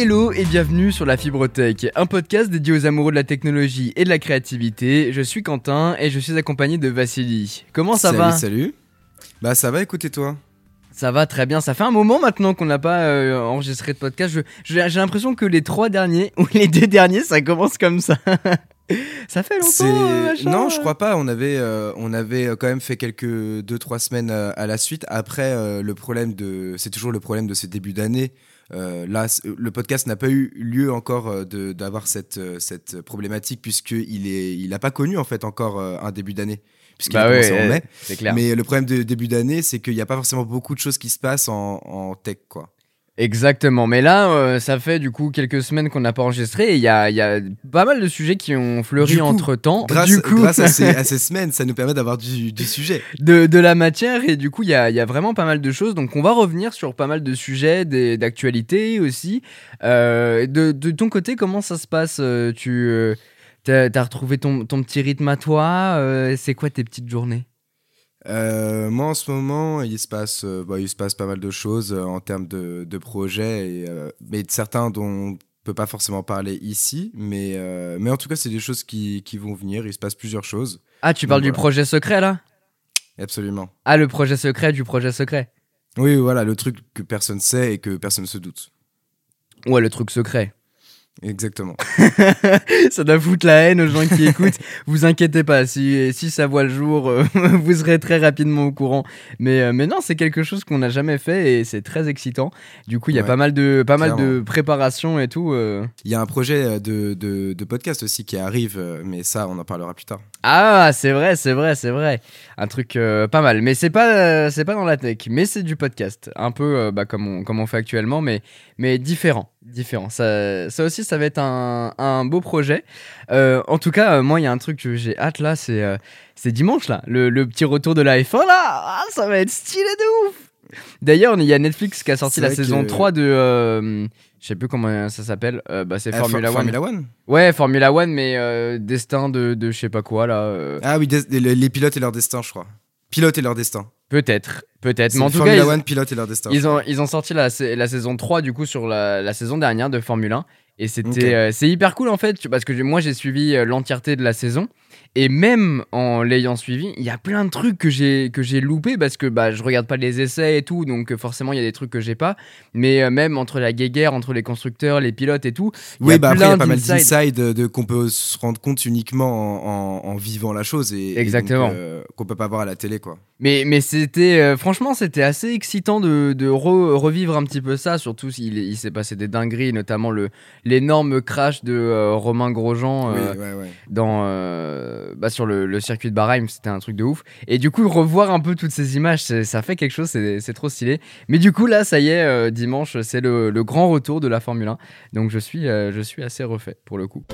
Hello et bienvenue sur la Fibre Tech, un podcast dédié aux amoureux de la technologie et de la créativité. Je suis Quentin et je suis accompagné de Vassili. Comment ça salut, va Salut. Bah ça va, écoutez toi. Ça va très bien. Ça fait un moment maintenant qu'on n'a pas euh, enregistré de podcast. J'ai l'impression que les trois derniers ou les deux derniers, ça commence comme ça. ça fait longtemps. euh, non, je crois pas. On avait, euh, on avait quand même fait quelques deux trois semaines à la suite. Après, le problème de, c'est toujours le problème de ce début d'année. Euh, là, le podcast n'a pas eu lieu encore euh, de- d'avoir cette euh, cette problématique puisque il est, il pas connu en fait encore un début d'année puisqu'il Bah a ouais, commencé en mai. c'est clair. Mais le problème de début d'année, c'est qu'il n'y a pas forcément beaucoup de choses qui se passent en, en tech quoi. Exactement, mais là, euh, ça fait du coup quelques semaines qu'on n'a pas enregistré et il y y a pas mal de sujets qui ont fleuri coup, entre temps. Grâce, du coup, grâce à, ces, à ces semaines, ça nous permet d'avoir du, du sujet. de, de la matière et du coup, il y a, y a vraiment pas mal de choses. Donc, on va revenir sur pas mal de sujets, d'actualité aussi. Euh, de, de ton côté, comment ça se passe Euh, Tu t'as as retrouvé ton, ton petit rythme à toi Euh, C'est quoi tes petites journées? Euh, moi, en ce moment, il se passe, euh, bah, il se passe pas mal de choses euh, en termes de, de projets, et, mais de certains dont on peut pas forcément parler ici. Mais, mais en tout cas, c'est des choses qui, qui vont venir. Il se passe plusieurs choses. Ah, tu parles Donc, du voilà. projet secret là? Absolument. Ah, le projet secret du projet secret Oui, voilà, le truc que personne sait et que personne se doute. Ouais, le truc secret. Exactement. ça doit foutre la haine aux gens qui écoutent. Vous inquiétez pas, si, si ça voit le jour, euh, vous serez très rapidement au courant. Mais, euh, mais non, c'est quelque chose qu'on n'a jamais fait et c'est très excitant. Du coup, il y a Ouais, pas mal de, pas mal de préparation et tout. euh. Il y a un projet de, de, de podcast aussi qui arrive, mais ça, on en parlera plus tard. Ah, c'est vrai, c'est vrai, c'est vrai. Un truc euh, pas mal. Mais c'est pas, euh, pas dans la tech, mais c'est du podcast. Un peu euh, bah, comme, on, fait actuellement, mais, mais différent. différent. Ça, ça aussi, ça va être un, beau projet. En tout cas, moi, il y a un truc que j'ai hâte là, c'est dimanche là, le, petit retour de la F1 là. Ah, ça va être stylé de ouf. D'ailleurs, il y a Netflix qui a sorti la saison que- 3 de. euh, je sais plus comment ça s'appelle. Euh, bah, c'est Euh, Formula For- One. Formula One Ouais, Formula One, mais euh, destin de, de je sais pas quoi là. Ah oui, les, pilotes et leur destin, je crois. Pilote et leur destin. Peut-être, peut-être. Mais en tout Formula cas, ils- One, pilote et leur destin. Ils ont, ils ont sorti la, sa- la saison 3 du coup sur la, la saison dernière de Formule 1 et c'était c'est hyper cool en fait parce que moi j'ai suivi l'entièreté de la saison et même en l'ayant suivi il y a plein de trucs que j'ai que j'ai loupé parce que bah je regarde pas les essais et tout donc euh, forcément il y a des trucs que j'ai pas mais euh, même entre la guéguerre entre les constructeurs les pilotes et tout il y Oui, a bah après, il y plein a pas mal d'insides. d'insides de, de- qu'on peut se rendre compte uniquement en, en- en vivant la chose et, Exactement. euh, qu'on peut pas voir à la télé, quoi. Mais, mais c'était euh, franchement c'était assez excitant de, de re- revivre un petit peu ça surtout s'il il s'est passé des dingueries notamment le l'énorme crash de euh, Romain Grosjean euh, oui, ouais, ouais. dans euh, bah, sur le, circuit de Bahreïn c'était un truc de ouf. Et du coup revoir un peu toutes ces images ça fait quelque chose c'est trop stylé. Mais du coup là ça y est euh, dimanche c'est le, grand retour de la Formule 1 donc euh, je suis assez refait pour le coup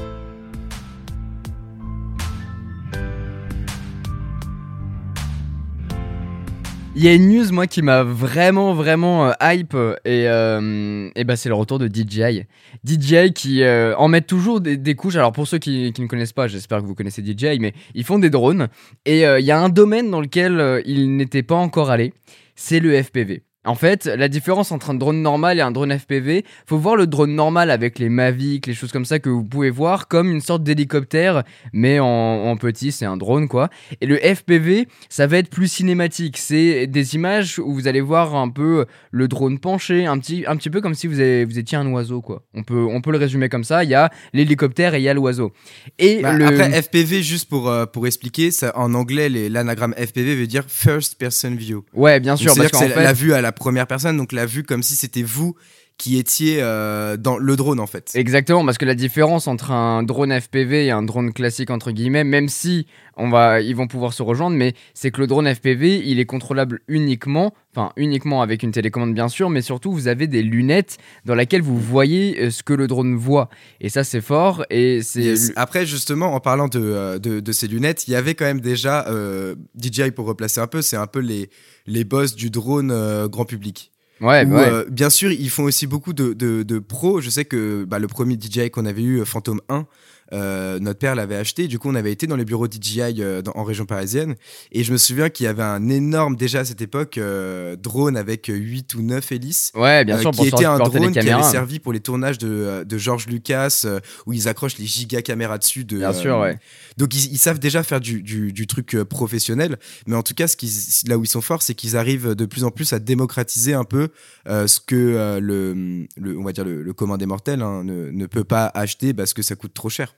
Il y a une news moi qui m'a vraiment vraiment euh, hype euh, et, bah c'est le retour de DJI. DJI qui euh, en met toujours des, couches. Alors pour ceux qui, qui ne connaissent pas, j'espère que vous connaissez DJI, mais ils font des drones et il y a un domaine dans lequel ils n'étaient pas encore allés, c'est le FPV. En fait, la différence entre un drone normal et un drone FPV, faut voir le drone normal avec les Mavic, les choses comme ça que vous pouvez voir comme une sorte d'hélicoptère, mais en, en petit, c'est un drone quoi. Et le FPV, ça va être plus cinématique. C'est des images où vous allez voir un peu le drone penché, un petit, un petit peu comme si vous, avez- vous étiez un oiseau quoi. On peut, on peut le résumer comme ça. Il y a l'hélicoptère et il y a l'oiseau. Et Bah, le... Après, FPV, juste pour, euh, pour expliquer, ça, en anglais, l'anagramme FPV veut dire First Person View. ouais, bien sûr, C'est-à-dire que c'est fait, la vue à la première personne, donc la vue comme si c'était vous qui étiez euh, dans le drone, en fait. Exactement, parce que la différence entre un drone FPV et un drone classique entre guillemets, même si on va, ils vont pouvoir se rejoindre, mais c'est que le drone FPV, il est contrôlable uniquement, enfin uniquement avec une télécommande bien sûr, mais surtout vous avez des lunettes dans lesquelles vous voyez euh, ce que le drone voit, et ça c'est fort et c'est Yes. Après, justement, en parlant de, euh, de, de ces lunettes, il y avait quand même déjà euh, DJI pour replacer un peu, c'est un peu les, les boss du drone euh, grand public. Ouais, Où, ouais. euh, bien sûr, ils font aussi beaucoup de, de, de pros. Je sais que bah, le premier DJI qu'on avait eu, euh, Phantom 1, euh, notre père l'avait acheté. Du coup, on avait été dans les bureaux DJI euh, dans- en région parisienne. Et je me souviens qu'il y avait un énorme, déjà à cette époque, euh, drone avec 8 ou 9 hélices. Ouais, bien sûr, qui pour était un drone qui avait caméras. servi pour les tournages de, de George Lucas, où ils accrochent les giga caméras dessus. De, Bien sûr, ouais. Donc ils, ils savent déjà faire du, du- du truc professionnel, mais en tout cas, ce qu'ils- là où ils sont forts, c'est qu'ils arrivent de plus en plus à démocratiser un peu ce que le, le- on va dire le, le commun des mortels hein, ne, ne peut pas acheter parce que ça coûte trop cher.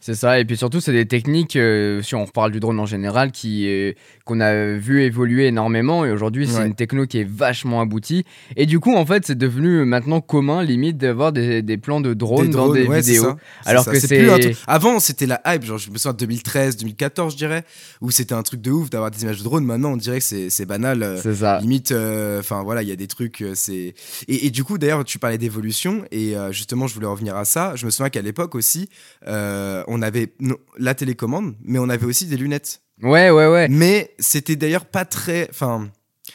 C'est ça, et puis surtout, c'est des techniques, euh, si on reparle du drone en général, qui, euh, qu'on a vu évoluer énormément, et aujourd'hui, c'est Ouais. une techno qui est vachement aboutie. Et du coup, en fait, c'est devenu maintenant commun, limite, d'avoir des, des plans de drone Des dans drones, des ouais, vidéos. alors ça. que plus c'est- un truc- Avant, c'était la hype, genre je me souviens de 2013, 2014, je dirais, où c'était un truc de ouf d'avoir des images de drone. Maintenant, on dirait que c'est banal. euh, C'est ça. Limite, euh, enfin voilà, il y a des trucs, euh, c'est et, et du coup d'ailleurs tu parlais d'évolution et euh, justement je voulais revenir à ça. Je me souviens qu'à l'époque aussi, euh, on avait la télécommande, mais on avait aussi des lunettes. Ouais, ouais, ouais. Mais c'était d'ailleurs pas très, enfin.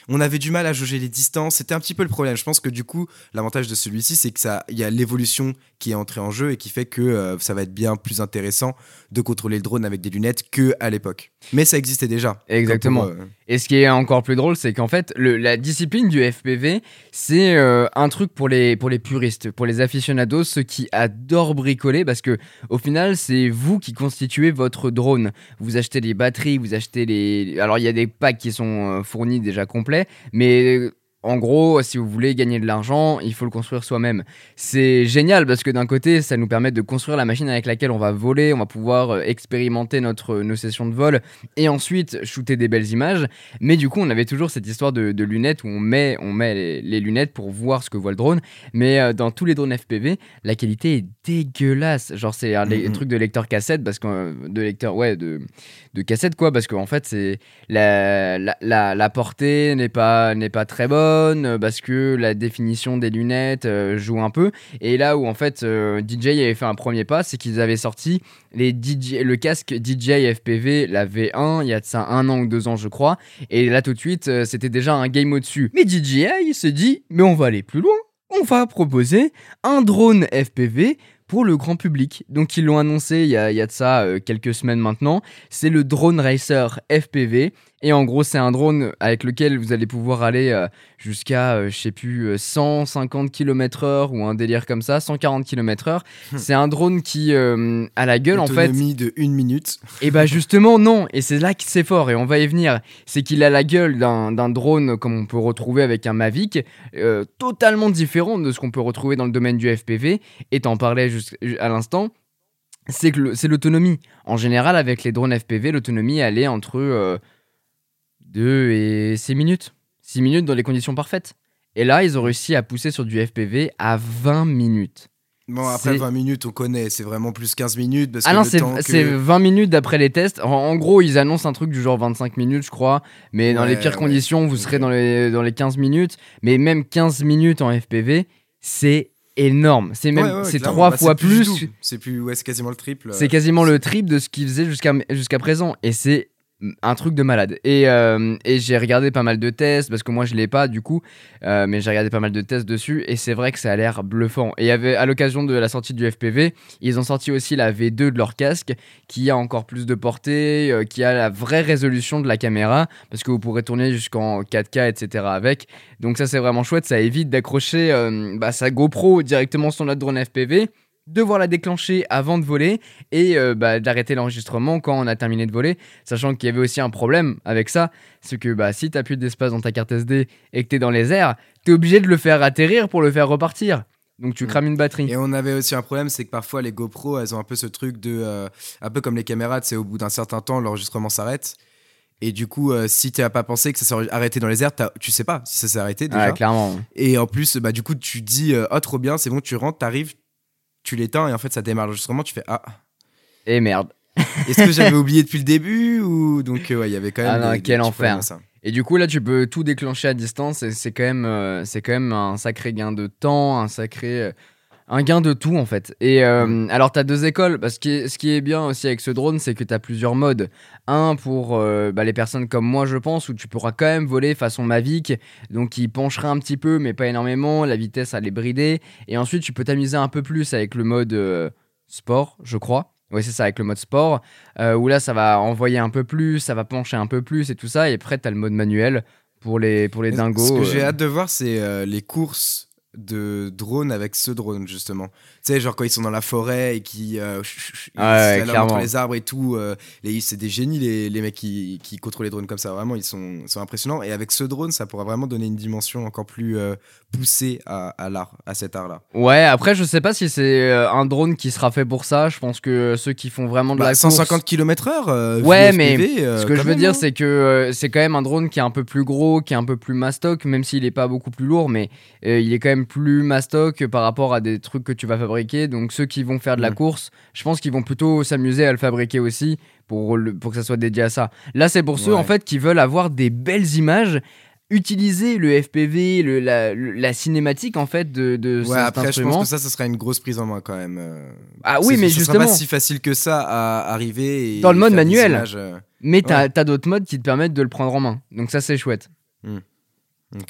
On avait du mal à jauger les distances, c'était un petit peu le problème. Je pense que du coup, l'avantage de celui-ci, c'est que ça, il y a l'évolution qui est entrée en jeu et qui fait que euh, ça va être bien plus intéressant de contrôler le drone avec des lunettes que à l'époque. Mais ça existait déjà. Exactement. Pour, euh, Et ce qui est encore plus drôle, c'est qu'en fait, le- la discipline du FPV, c'est euh, un truc pour les, pour les puristes, pour les aficionados, ceux qui adorent bricoler, parce que au final, c'est vous qui constituez votre drone. Vous achetez les batteries, vous achetez les. Alors, il y a des packs qui sont fournis déjà complets, mais. Euh, En gros, si vous voulez gagner de l'argent, il faut le construire soi-même. C'est génial parce que d'un côté, ça nous permet de construire la machine avec laquelle on va voler, on va pouvoir euh, expérimenter notre, nos sessions de vol et ensuite shooter des belles images. Mais du coup, on avait toujours cette histoire de, de lunettes où on met, on met les, les lunettes pour voir ce que voit le drone. Mais euh, dans tous les drones FPV, la qualité est dégueulasse. Genre, c'est un Mhm. truc de lecteur cassette, parce que. euh, De lecteur, ouais, de, de cassette, quoi. Parce qu'en fait, c'est. La, la, la, la portée n'est pas, n'est pas très bonne, euh, parce que la définition des lunettes euh, joue un peu. Et là où, en fait, euh, DJI avait fait un premier pas, c'est qu'ils avaient sorti les DJ, le casque DJI FPV, la V1, il y a de ça un an ou deux ans, je crois. Et là, tout de suite, c'était déjà un game au-dessus. Mais DJI se dit, mais on va aller plus loin. On va proposer un drone FPV pour le grand public. Donc, ils l'ont annoncé il y a, il y a de ça quelques semaines maintenant. C'est le Drone Racer FPV. Et en gros, c'est un drone avec lequel vous allez pouvoir aller euh, jusqu'à, euh, je sais plus, euh, 150 km/h ou un délire comme ça, 140 km/h. C'est un drone qui euh, a la gueule, en fait. autonomie de une minute. Et bah justement non, et c'est là que c'est fort, et on va y venir. C'est qu'il a la gueule d'un drone comme on peut retrouver avec un Mavic, euh, totalement différent de ce qu'on peut retrouver dans le domaine du FPV, et t'en parlais juste à l'instant. C'est que le- c'est l'autonomie. En général, avec les drones FPV, l'autonomie elle est entre euh, 2 et 6 minutes. 6 minutes dans les conditions parfaites. Et là, ils ont réussi à pousser sur du FPV à 20 minutes. Bon, après C'est- 20 minutes, on connaît, c'est vraiment plus 15 minutes. Parce Ah que non, c'est que- c'est 20 minutes d'après les tests. En, en gros, ils annoncent un truc du genre 25 minutes, je crois. Mais dans les Ouais, pires ouais. conditions, vous serez dans les, dans les 15 minutes. Mais même 15 minutes en FPV, c'est énorme. C'est même Ouais, ouais, c'est trois Bah, fois plus. double. C'est plus, ouais, c'est quasiment le triple. C'est quasiment le triple de ce qu'ils faisaient jusqu'à jusqu'à présent. Et c'est un truc de malade. Et, euh, et j'ai regardé pas mal de tests, parce que moi je l'ai pas du coup, euh, mais j'ai regardé pas mal de tests dessus, et c'est vrai que ça a l'air bluffant. Et à l'occasion de la sortie du FPV, ils ont sorti aussi la V2 de leur casque, qui a encore plus de portée, euh, qui a la vraie résolution de la caméra, parce que vous pourrez tourner jusqu'en 4K, etc. avec. Donc ça c'est vraiment chouette, ça évite d'accrocher bah, sa GoPro directement sur notre drone FPV devoir la déclencher avant de voler et euh, bah, d'arrêter l'enregistrement quand on a terminé de voler, sachant qu'il y avait aussi un problème avec ça, c'est que bah, si t'as plus d'espace dans ta carte SD et que t'es dans les airs, t'es obligé de le faire atterrir pour le faire repartir. Donc tu Mm. crames une batterie. Et on avait aussi un problème, c'est que parfois les GoPro, elles ont un peu ce truc de. euh, un peu comme les caméras, c'est au bout d'un certain temps, l'enregistrement s'arrête. Et du coup, euh, si tu n'as pas pensé que ça s'est arrêté dans les airs, tu sais pas si ça s'est arrêté déjà. Ouais, clairement. et en plus, bah, du coup, tu dis, euh, oh trop bien, c'est bon, tu rentres, t'arrives, tu l'éteins et en fait, ça démarre l'enregistrement, tu fais, ah. Et merde. Est-ce que j'avais oublié depuis le début ou donc euh, ouais, il y avait quand même. Ah non, des- quel enfer. Et du coup là tu peux tout déclencher à distance et c'est quand même euh, c'est quand même un sacré gain de temps, un sacré euh, un gain de tout en fait. Et euh, alors t'as deux écoles parce que ce qui est bien aussi avec ce drone c'est que t'as plusieurs modes. Un pour euh, bah, les personnes comme moi je pense où tu pourras quand même voler façon Mavic donc il penchera un petit peu mais pas énormément, la vitesse elle est bridée et ensuite tu peux t'amuser un peu plus avec le mode euh, sport je crois. Oui, c'est ça, avec le mode sport, où là, ça va envoyer un peu plus, ça va pencher un peu plus et tout ça. Et après, tu as le mode manuel pour les, pour les dingos. Ce que j'ai hâte de voir, c'est les courses de drone avec ce drone justement. Tu sais, genre quand ils sont dans la forêt et qui euh, Ah ouais, entre les arbres et tout, euh, c'est des génies les, les mecs qui, qui contrôlent les drones comme ça. Vraiment, ils sont, sont impressionnants. Et avec ce drone, ça pourra vraiment donner une dimension encore plus euh, poussée à, à l'art, à cet art-là. Ouais, après, je sais pas si c'est euh, un drone qui sera fait pour ça. Je pense que ceux qui font vraiment de Bah, la 150 course... km/h. Ouais, mais euh, Ce que je veux dire, c'est que euh, c'est quand même un drone qui est un peu plus gros, qui est un peu plus mastoc, même s'il est pas beaucoup plus lourd, mais euh, il est quand même plus mastoc par rapport à des trucs que tu vas fabriquer. Donc ceux qui vont faire de la course, je pense qu'ils vont plutôt s'amuser à le fabriquer aussi pour, le- pour que ça soit dédié à ça. Là, c'est pour ceux Ouais. en fait qui veulent avoir des belles images. Utiliser le FPV, le- la, la cinématique en fait de, de Ouais, cet après, je instrument. pense que ça, ça sera une grosse prise en main quand même. euh. Ah oui, mais sera justement, pas si facile que ça à arriver. Et Dans le mode manuel. euh. Mais t'as as, d'autres modes qui te permettent de le prendre en main. Donc ça, c'est chouette. Hmm.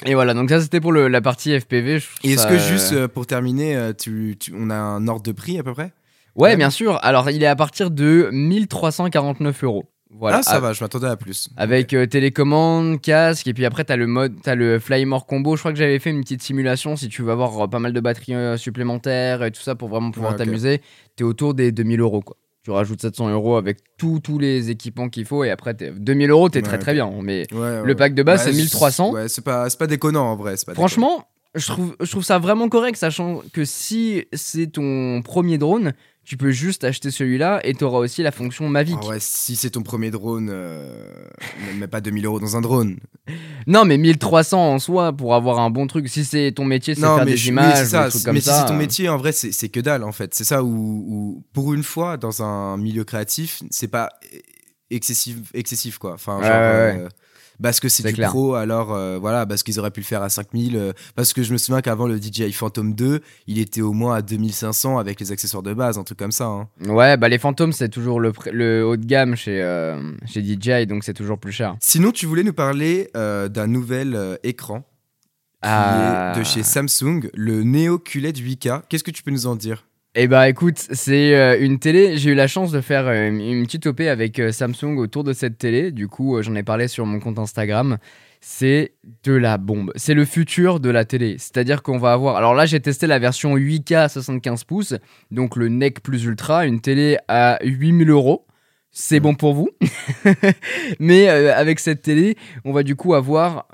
Et voilà, donc ça, c'était pour le- la partie FPV. Et est-ce ça, que juste euh, pour terminer, euh, tu, tu- on a un ordre de prix à peu près? Ouais, Ouais. bien sûr. Alors, il est à partir de 1349 euros. Voilà. Ah, ça A- va, je m'attendais à plus. Avec euh, télécommande, casque, et puis après, t'as le mode, t'as le Flymore combo. Je crois que j'avais fait une petite simulation. Si tu veux avoir euh, pas mal de batteries euh, supplémentaires et tout ça pour vraiment pouvoir Ouais, ok. t'amuser, t'es autour des 2000 euros, quoi. Tu rajoutes 700 euros avec tous tous les équipements qu'il faut, et après, t'es- 2000 euros, t'es Ouais, très très bien. Mais Ouais, ouais, le pack de base, c'est 1300. Ouais, c'est pas, c'est pas déconnant en vrai. Pas Franchement, je trouve, je trouve ça vraiment correct, sachant que si c'est ton premier drone, tu peux juste acheter celui-là et tu auras aussi la fonction Mavic. Ah ouais, si c'est ton premier drone, euh, ne mets pas 2000 euros dans un drone. Non, mais 1300 en soi pour avoir un bon truc. Si c'est ton métier, c'est faire mais des je- images, ça. des trucs comme mais ça. si c'est ton métier, en vrai, c'est que dalle en fait. C'est ça où, où, pour une fois, dans un milieu créatif, c'est pas excessif, excessif quoi. Enfin, Ouais, genre, ouais, euh, parce que c'est du clair. pro, alors euh, voilà, parce qu'ils auraient pu le faire à 5000. euh, parce que je me souviens qu'avant le DJI Phantom 2, il était au moins à 2500 avec les accessoires de base, un truc comme ça. hein. Ouais, bah les fantômes, c'est toujours le, haut de gamme chez, euh, chez DJI, donc c'est toujours plus cher. Sinon, tu voulais nous parler euh, d'un nouvel écran qui Ah. est de chez Samsung, le Neo QLED 8K. Qu'est-ce que tu peux nous en dire? Eh bah écoute, c'est euh, une télé. J'ai eu la chance de faire euh, une petite OP avec euh, Samsung autour de cette télé. Du coup, j'en ai parlé sur mon compte Instagram. C'est de la bombe. C'est le futur de la télé. C'est-à-dire qu'on va avoir. Alors là, j'ai testé la version 8K 75 pouces, donc le NEC plus ultra, une télé à 8000 euros. C'est bon pour vous? Mais avec cette télé, on va du coup avoir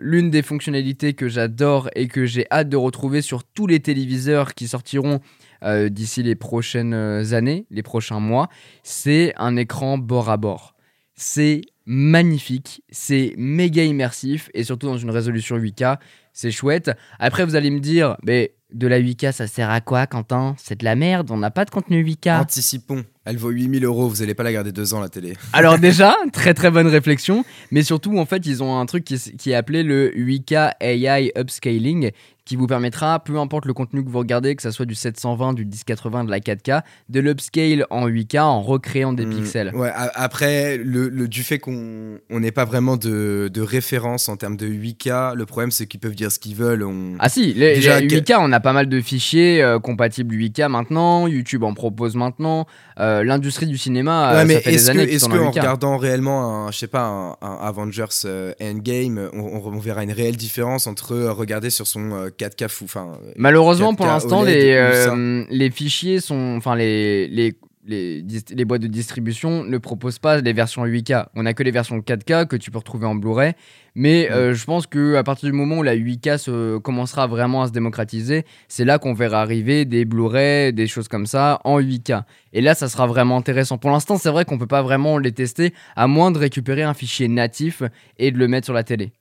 l'une des fonctionnalités que j'adore et que j'ai hâte de retrouver sur tous les téléviseurs qui sortiront euh, d'ici les prochaines euh, années, les prochains mois, c'est un écran bord à bord. C'est magnifique, c'est méga immersif et surtout dans une résolution 8K, c'est chouette. Après, vous allez me dire, mais de la 8K, ça sert à quoi, Quentin? C'est de la merde, on n'a pas de contenu 8K. Anticipons. Elle vaut 8000 euros, vous allez pas la garder deux ans la télé. Alors déjà, très très bonne réflexion, mais surtout en fait ils ont un truc qui, est- qui est appelé le 8K AI Upscaling, qui vous permettra, peu importe le contenu que vous regardez, que ça soit du 720, du 1080, de la 4K, de l'upscale en 8K en recréant des Hmm, pixels. Ouais, après, le, le- du fait qu'on on n'ait pas vraiment de, de référence en termes de 8K, le problème c'est qu'ils peuvent dire ce qu'ils veulent. On... Ah si, les, Déjà, les que- 8K, on a pas mal de fichiers euh, compatibles 8K maintenant, YouTube en propose maintenant, euh, l'industrie du cinéma, Ouais, euh, mais ça fait des est-ce que, années est-ce sont que en en 8K. regardant réellement un, je sais pas, un, un Avengers euh, Endgame, on, on- on verra une réelle différence entre euh, regarder sur son euh, 4K fou, enfin. euh, Malheureusement, pour 4K l'instant, OLED les, euh, les fichiers sont. Enfin, les, les, les, boîtes de distribution ne proposent pas les versions 8K. On a que les versions 4K que tu peux retrouver en Blu-ray. Mais Mm. euh, je pense qu'à partir du moment où la 8K se, commencera vraiment à se démocratiser, c'est là qu'on verra arriver des Blu-ray, des choses comme ça en 8K. Et là, ça sera vraiment intéressant. Pour l'instant, c'est vrai qu'on peut pas vraiment les tester à moins de récupérer un fichier natif et de le mettre sur la télé.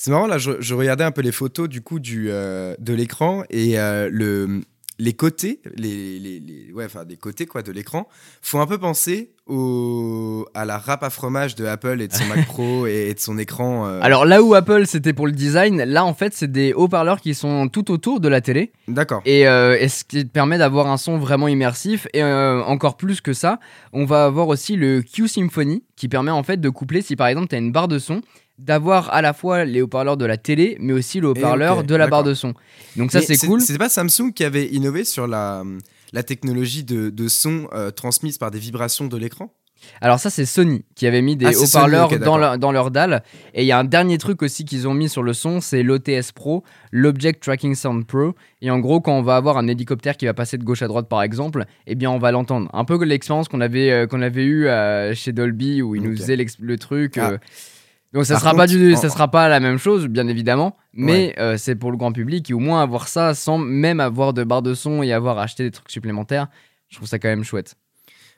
C'est marrant, là, je, je regardais un peu les photos du coup du, euh, de l'écran et euh, le, les côtés, les, les, les- ouais, enfin, des côtés quoi, de l'écran font un peu penser au, à la râpe à fromage de Apple et de son Mac Pro et, et de son écran. euh. Alors là où Apple c'était pour le design, là en fait c'est des haut-parleurs qui sont tout autour de la télé D'accord. et, euh, et ce qui te permet d'avoir un son vraiment immersif et euh, encore plus que ça, on va avoir aussi le Q Symphony qui permet en fait de coupler si par exemple tu as une barre de son d'avoir à la fois les haut-parleurs de la télé mais aussi le haut-parleur de la barre de son. Donc ça c'est cool. C'était pas Samsung qui avait innové sur la, la technologie de, de son euh, transmise par des vibrations de l'écran? Alors ça c'est Sony qui avait mis des Ah, c'est haut-parleurs dans, leur, dans leur dalle. Et il y a un dernier truc aussi qu'ils ont mis sur le son, c'est l'OTS Pro, l'Object Tracking Sound Pro. Et en gros quand on va avoir un hélicoptère qui va passer de gauche à droite par exemple, eh bien on va l'entendre. Un peu l'expérience qu'on avait, euh, qu'on avait eu euh, chez Dolby où ils nous faisaient le truc. Ah. Donc ça Par sera pas du, ça sera pas la même chose bien évidemment, mais euh, c'est pour le grand public et au moins avoir ça sans même avoir de barre de son et avoir acheté des trucs supplémentaires, je trouve ça quand même chouette.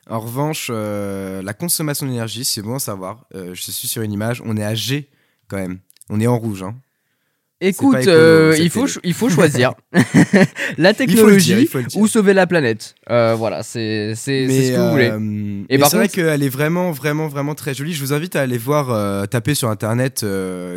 En revanche, euh, la consommation d'énergie, c'est bon à savoir. Euh, je suis sur une image, on est à G quand même. On est en rouge. Hein. Écoute, écolo, euh, il, faut, il faut choisir la technologie dire, ou sauver la planète. Euh, voilà, c'est ce que vous voulez. euh, Et c'est vrai qu'elle est vraiment, vraiment, vraiment très jolie. Je vous invite à aller voir, taper sur internet,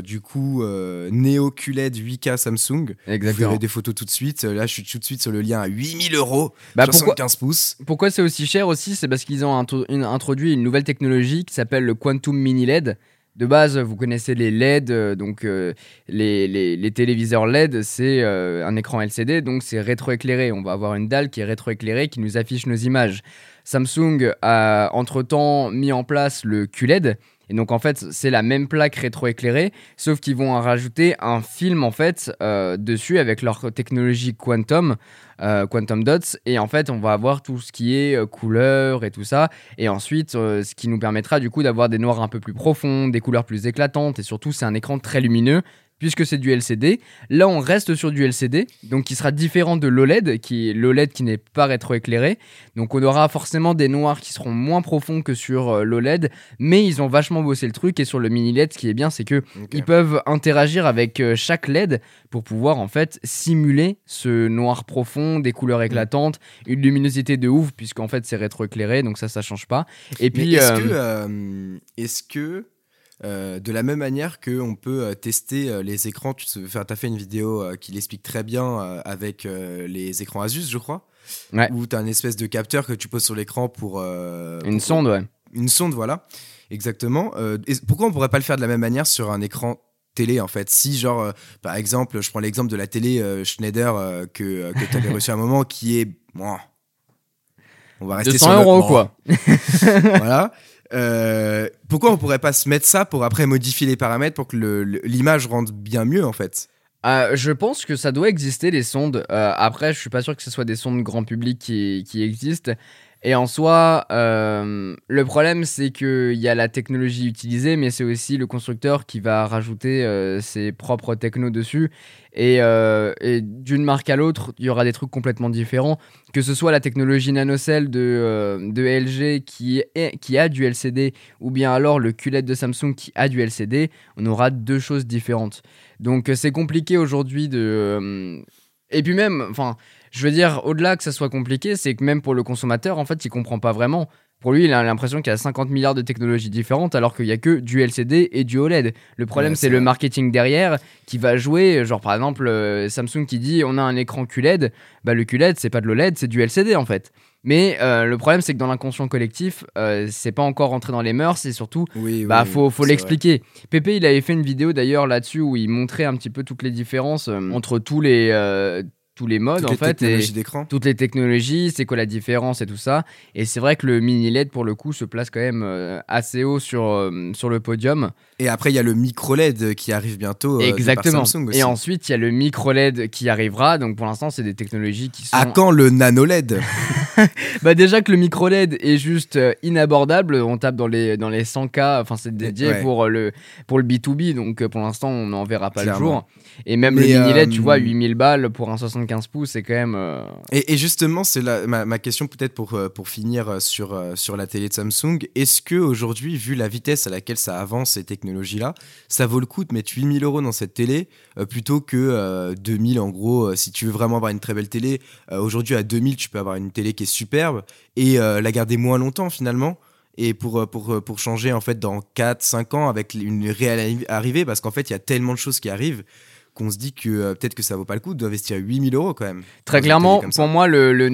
du coup, Neo QLED 8K Samsung. Vous Exactement. verrez des photos tout de suite. Là, je suis tout de suite sur le lien à 8000 euros. Bah, pourquoi, 75 pouces. pourquoi c'est aussi cher aussi? C'est parce qu'ils ont introduit une nouvelle technologie qui s'appelle le Quantum Mini LED. De base, vous connaissez les LED, euh, donc euh, les, téléviseurs LED, c'est euh, un écran LCD, donc c'est rétroéclairé. On va avoir une dalle qui est rétroéclairée qui nous affiche nos images. Samsung a entre-temps mis en place le QLED. Donc en fait, c'est la même plaque rétroéclairée, sauf qu'ils vont en rajouter un film en fait euh, dessus avec leur technologie quantum, euh, quantum dots. Et en fait, on va avoir tout ce qui est euh, couleur et tout ça. Et ensuite, ce qui nous permettra du coup d'avoir des noirs un peu plus profonds, des couleurs plus éclatantes. Et surtout, c'est un écran très lumineux puisque c'est du LCD. Là, on reste sur du LCD, donc qui sera différent de l'OLED, qui l'OLED qui n'est pas rétroéclairé. Donc on aura forcément des noirs qui seront moins profonds que sur euh, l'OLED, mais ils ont vachement bossé le truc. Et sur le mini LED, ce qui est bien, c'est que ils peuvent interagir avec euh, chaque LED pour pouvoir en fait simuler ce noir profond, des couleurs éclatantes, une luminosité de ouf, puisqu'en fait c'est rétroéclairé, donc ça, ça change pas. Et puis, est-ce euh, que, est-ce que euh, de la même manière qu'on peut euh, tester euh, les écrans, tu as fait une vidéo qui l'explique très bien avec les écrans Asus, je crois, Ouais. où tu as une espèce de capteur que tu poses sur l'écran pour... euh, une pour- sonde, ouais. Une sonde, voilà. Exactement. Euh, et pourquoi on pourrait pas le faire de la même manière sur un écran télé en fait? Si genre par exemple je prends l'exemple de la télé Schneider que, que tu avais reçu à un moment qui est bon, on va rester 200 sur le- euros, quoi. voilà Euh, pourquoi on pourrait pas se mettre ça pour après modifier les paramètres pour que l'image rende bien mieux en fait? Euh, je pense que ça doit exister les sondes. Euh, après, je suis pas sûr que ce soit des sondes grand public qui existent. Et en soi, euh, le problème c'est qu'il y a la technologie utilisée, mais c'est aussi le constructeur qui va rajouter euh, ses propres technos dessus. Et, euh, et d'une marque à l'autre, il y aura des trucs complètement différents. Que ce soit la technologie nanocell de, de LG qui, qui a du LCD, ou bien alors le QLED de Samsung qui a du LCD, on aura deux choses différentes. Donc c'est compliqué aujourd'hui de... Et puis même, enfin, je veux dire, au-delà que ça soit compliqué, c'est que même pour le consommateur, en fait, il comprend pas vraiment. Pour lui, il a l'impression qu'il y a 50 milliards de technologies différentes alors qu'il y a que du LCD et du OLED. Le problème, Ouais, c'est le marketing derrière qui va jouer. Genre, par exemple, euh, Samsung qui dit on a un écran QLED. Bah, le QLED, c'est pas de l'OLED, c'est du LCD en fait. Mais euh, le problème, c'est que dans l'inconscient collectif, euh, c'est pas encore rentré dans les mœurs et surtout, oui bah, oui, faut, faut l'expliquer. Pépé, il avait fait une vidéo d'ailleurs là-dessus où il montrait un petit peu toutes les différences euh, entre tous les, tous les modes Toutes en les fait. Technologies toutes les technologies, c'est quoi la différence et tout ça. Et c'est vrai que le mini LED pour le coup se place quand même euh, assez haut sur, euh, sur le podium. et après il y a le micro LED qui arrive bientôt euh, par Exactement. Samsung aussi. Et ensuite, il y a le micro LED qui arrivera. Donc pour l'instant, c'est des technologies qui sont. à quand le nano LED Bah déjà que le micro LED est juste inabordable, on tape dans les dans les 100K, enfin c'est dédié Ouais. pour le pour le B2B donc pour l'instant on n'en verra pas Clairement. le jour. Et même Mais, le mini LED, tu vois 8000 balles pour un 75 pouces, c'est quand même euh, Et, justement, c'est ma, ma question peut-être pour, euh, pour finir euh, sur, sur la télé de Samsung. Est-ce que aujourd'hui, vu la vitesse à laquelle ça avance ces technologies-là, ça vaut le coup de mettre 8000 euros dans cette télé plutôt que euh, 2000 en gros Si tu veux vraiment avoir une très belle télé, aujourd'hui à 2000, tu peux avoir une télé qui est superbe et la garder moins longtemps finalement? Et pour, pour, pour changer en fait dans 4-5 ans avec une réelle arri- arrivée, parce qu'en fait, il y a tellement de choses qui arrivent qu'on se dit que euh, peut-être que ça vaut pas le coup d'investir 8000 euros quand même. Très clairement, pour moi, le, le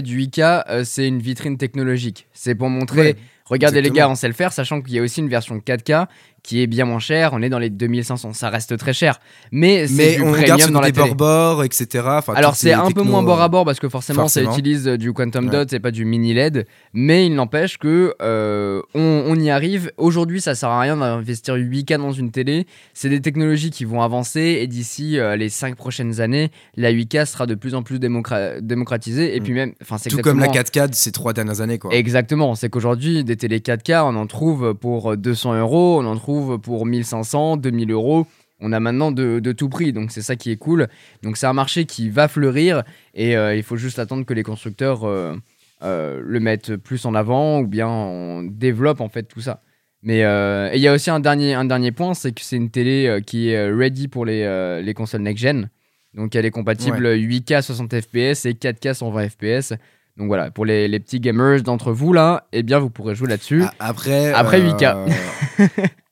du 8K, euh, c'est une vitrine technologique. C'est pour montrer, Ouais, regardez les gars, on sait le faire, sachant qu'il y a aussi une version 4K qui est bien moins cher. On est dans les 2500. Ça reste très cher. Mais c'est Mais du on regarde sur dans la télé. bord etc. Enfin, Alors c'est ces un peu moins bord à bord parce que forcément, ça forcément. utilise euh, du quantum Ouais. dot et pas du mini LED. Mais il n'empêche que euh, on, on y arrive. Aujourd'hui, ça sert à rien d'investir 8K dans une télé. C'est des technologies qui vont avancer et d'ici euh, les 5 prochaines années, la 8K sera de plus en plus démocra- démocratisée. Et Mm. puis même, enfin c'est Tout comme la exactement- 4K de ces trois dernières années, quoi. Exactement, c'est qu'aujourd'hui, des télé 4K, on en trouve pour 200 euros, on en trouve pour 1500, 2000 euros. On a maintenant de, de tout prix, donc c'est ça qui est cool. Donc c'est un marché qui va fleurir et euh, il faut juste attendre que les constructeurs euh, euh, le mettent plus en avant ou bien on développe en fait tout ça. Mais et il y a aussi un dernier, un dernier point, c'est que c'est une télé qui est ready pour les, les consoles next-gen. Donc elle est compatible 8K 60 fps et 4K 120 fps. Donc voilà, pour les, les petits gamers d'entre vous là, eh bien vous pourrez jouer là-dessus. Après, Après euh, 8K.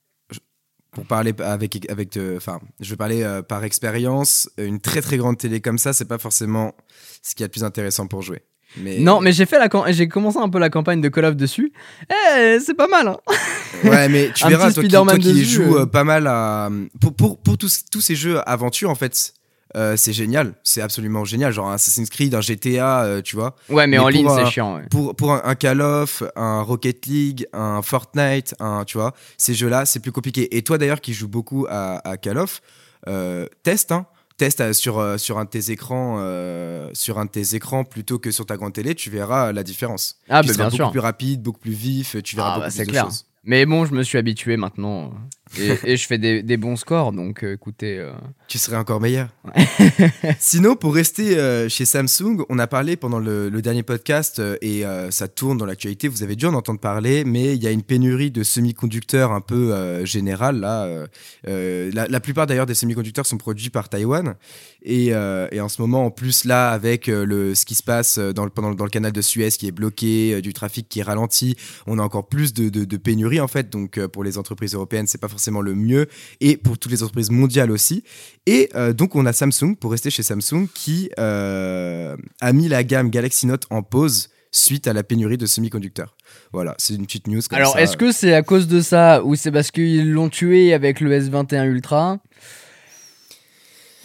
pour parler avec, avec, euh, enfin, je vais parler euh, par expérience. Une très très grande télé comme ça, c'est pas forcément ce qu'il y a de plus intéressant pour jouer. Mais Non, mais j'ai fait la j'ai commencé un peu la campagne de Call of dessus. Eh, c'est pas mal. Hein ouais, mais tu verras, toi qui, Spider-Man toi qui dessus, joues euh. euh, pas mal à pour pour, pour tous, tous ces jeux aventure en fait. Euh, c'est génial, c'est absolument génial. Genre un Assassin's Creed, un GTA, euh, tu vois. ouais, mais, Mais en ligne c'est chiant. ouais. Pour, pour un, un Call of, un Rocket League, un Fortnite, un, tu vois, ces jeux-là, c'est plus compliqué. Et toi d'ailleurs qui joues beaucoup à, à Call of, euh, teste, hein, teste euh, sur, sur, un de tes écrans, euh, sur un de tes écrans plutôt que sur ta grande télé, tu verras la différence. Ah, tu bah, seras bien beaucoup sûr. plus rapide, beaucoup plus vif, tu verras Ah, beaucoup bah, plus de clair. choses. Mais bon, je me suis habitué maintenant. Et, et je fais des, des bons scores, donc euh, écoutez. euh, Tu serais encore meilleur. Sinon, pour rester euh, chez Samsung, on a parlé pendant le, le dernier podcast euh, et ça tourne dans l'actualité. Vous avez dû en entendre parler, mais il y a une pénurie de semi-conducteurs un peu générale là. la, la plupart d'ailleurs des semi-conducteurs sont produits par Taïwan et, et en ce moment, en plus là, avec le ce qui se passe dans le, pendant, dans le canal de Suez qui est bloqué, du trafic qui est ralenti, on a encore plus de, de, de pénurie en fait. Donc pour les entreprises européennes, c'est pas forcément le mieux et pour toutes les entreprises mondiales aussi. Et euh, donc on a Samsung, pour rester chez Samsung, qui euh, a mis la gamme Galaxy Note en pause suite à la pénurie de semi-conducteurs. Voilà, c'est une petite news comme Alors, est-ce que c'est à cause de ça ou c'est parce qu'ils l'ont tué avec le S21 Ultra?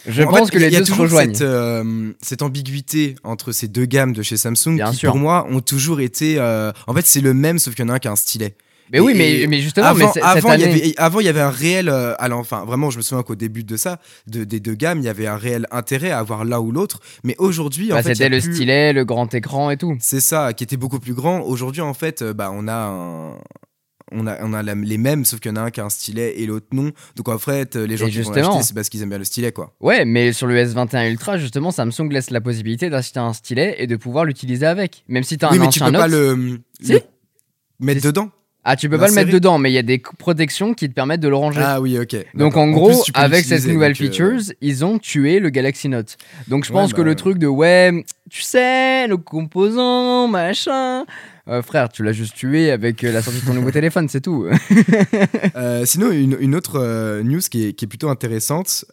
Je En pense fait, que les il y a deux se toujours rejoignent. Cette, euh, cette ambiguïté entre ces deux gammes de chez Samsung Bien qui, sûr. pour moi, ont toujours été. euh, en fait, c'est le même, sauf qu'il y en a un qui a un stylet. Mais oui, mais, mais justement, avant, mais avant, il y avait, avant, il y avait un réel. euh, alors, enfin, vraiment, je me souviens qu'au début de ça, de, des deux gammes, il y avait un réel intérêt à avoir l'un ou l'autre. Mais aujourd'hui, bah, en fait, il y c'était le plus- stylet, le grand écran et tout. C'est ça, qui était beaucoup plus grand. Aujourd'hui, en fait, euh, bah, on a un- On a, on a la- les mêmes, sauf qu'il y en a un qui a un stylet et l'autre non. Donc en fait, euh, les gens Et qui vont l'acheter, c'est parce qu'ils aiment bien le stylet, quoi. Ouais, mais sur le S21 Ultra, justement, Samsung laisse la possibilité d'acheter un stylet et de pouvoir l'utiliser avec. Même si t'as oui, un mais tu ancien peux pas le, Si. le mettre dedans. Ah, tu peux pas le mettre dedans, mais il y a des protections qui te permettent de le ranger. Ah oui, ok. Donc en gros, avec cette nouvelle euh, features, ils ont tué le Galaxy Note. Donc je Ouais, pense que bah, le truc de ouais, tu sais, le composant, machin. Euh, frère, tu l'as juste tué avec euh, la sortie de ton nouveau téléphone, c'est tout. Euh, sinon, une, une autre news qui est, qui est plutôt intéressante.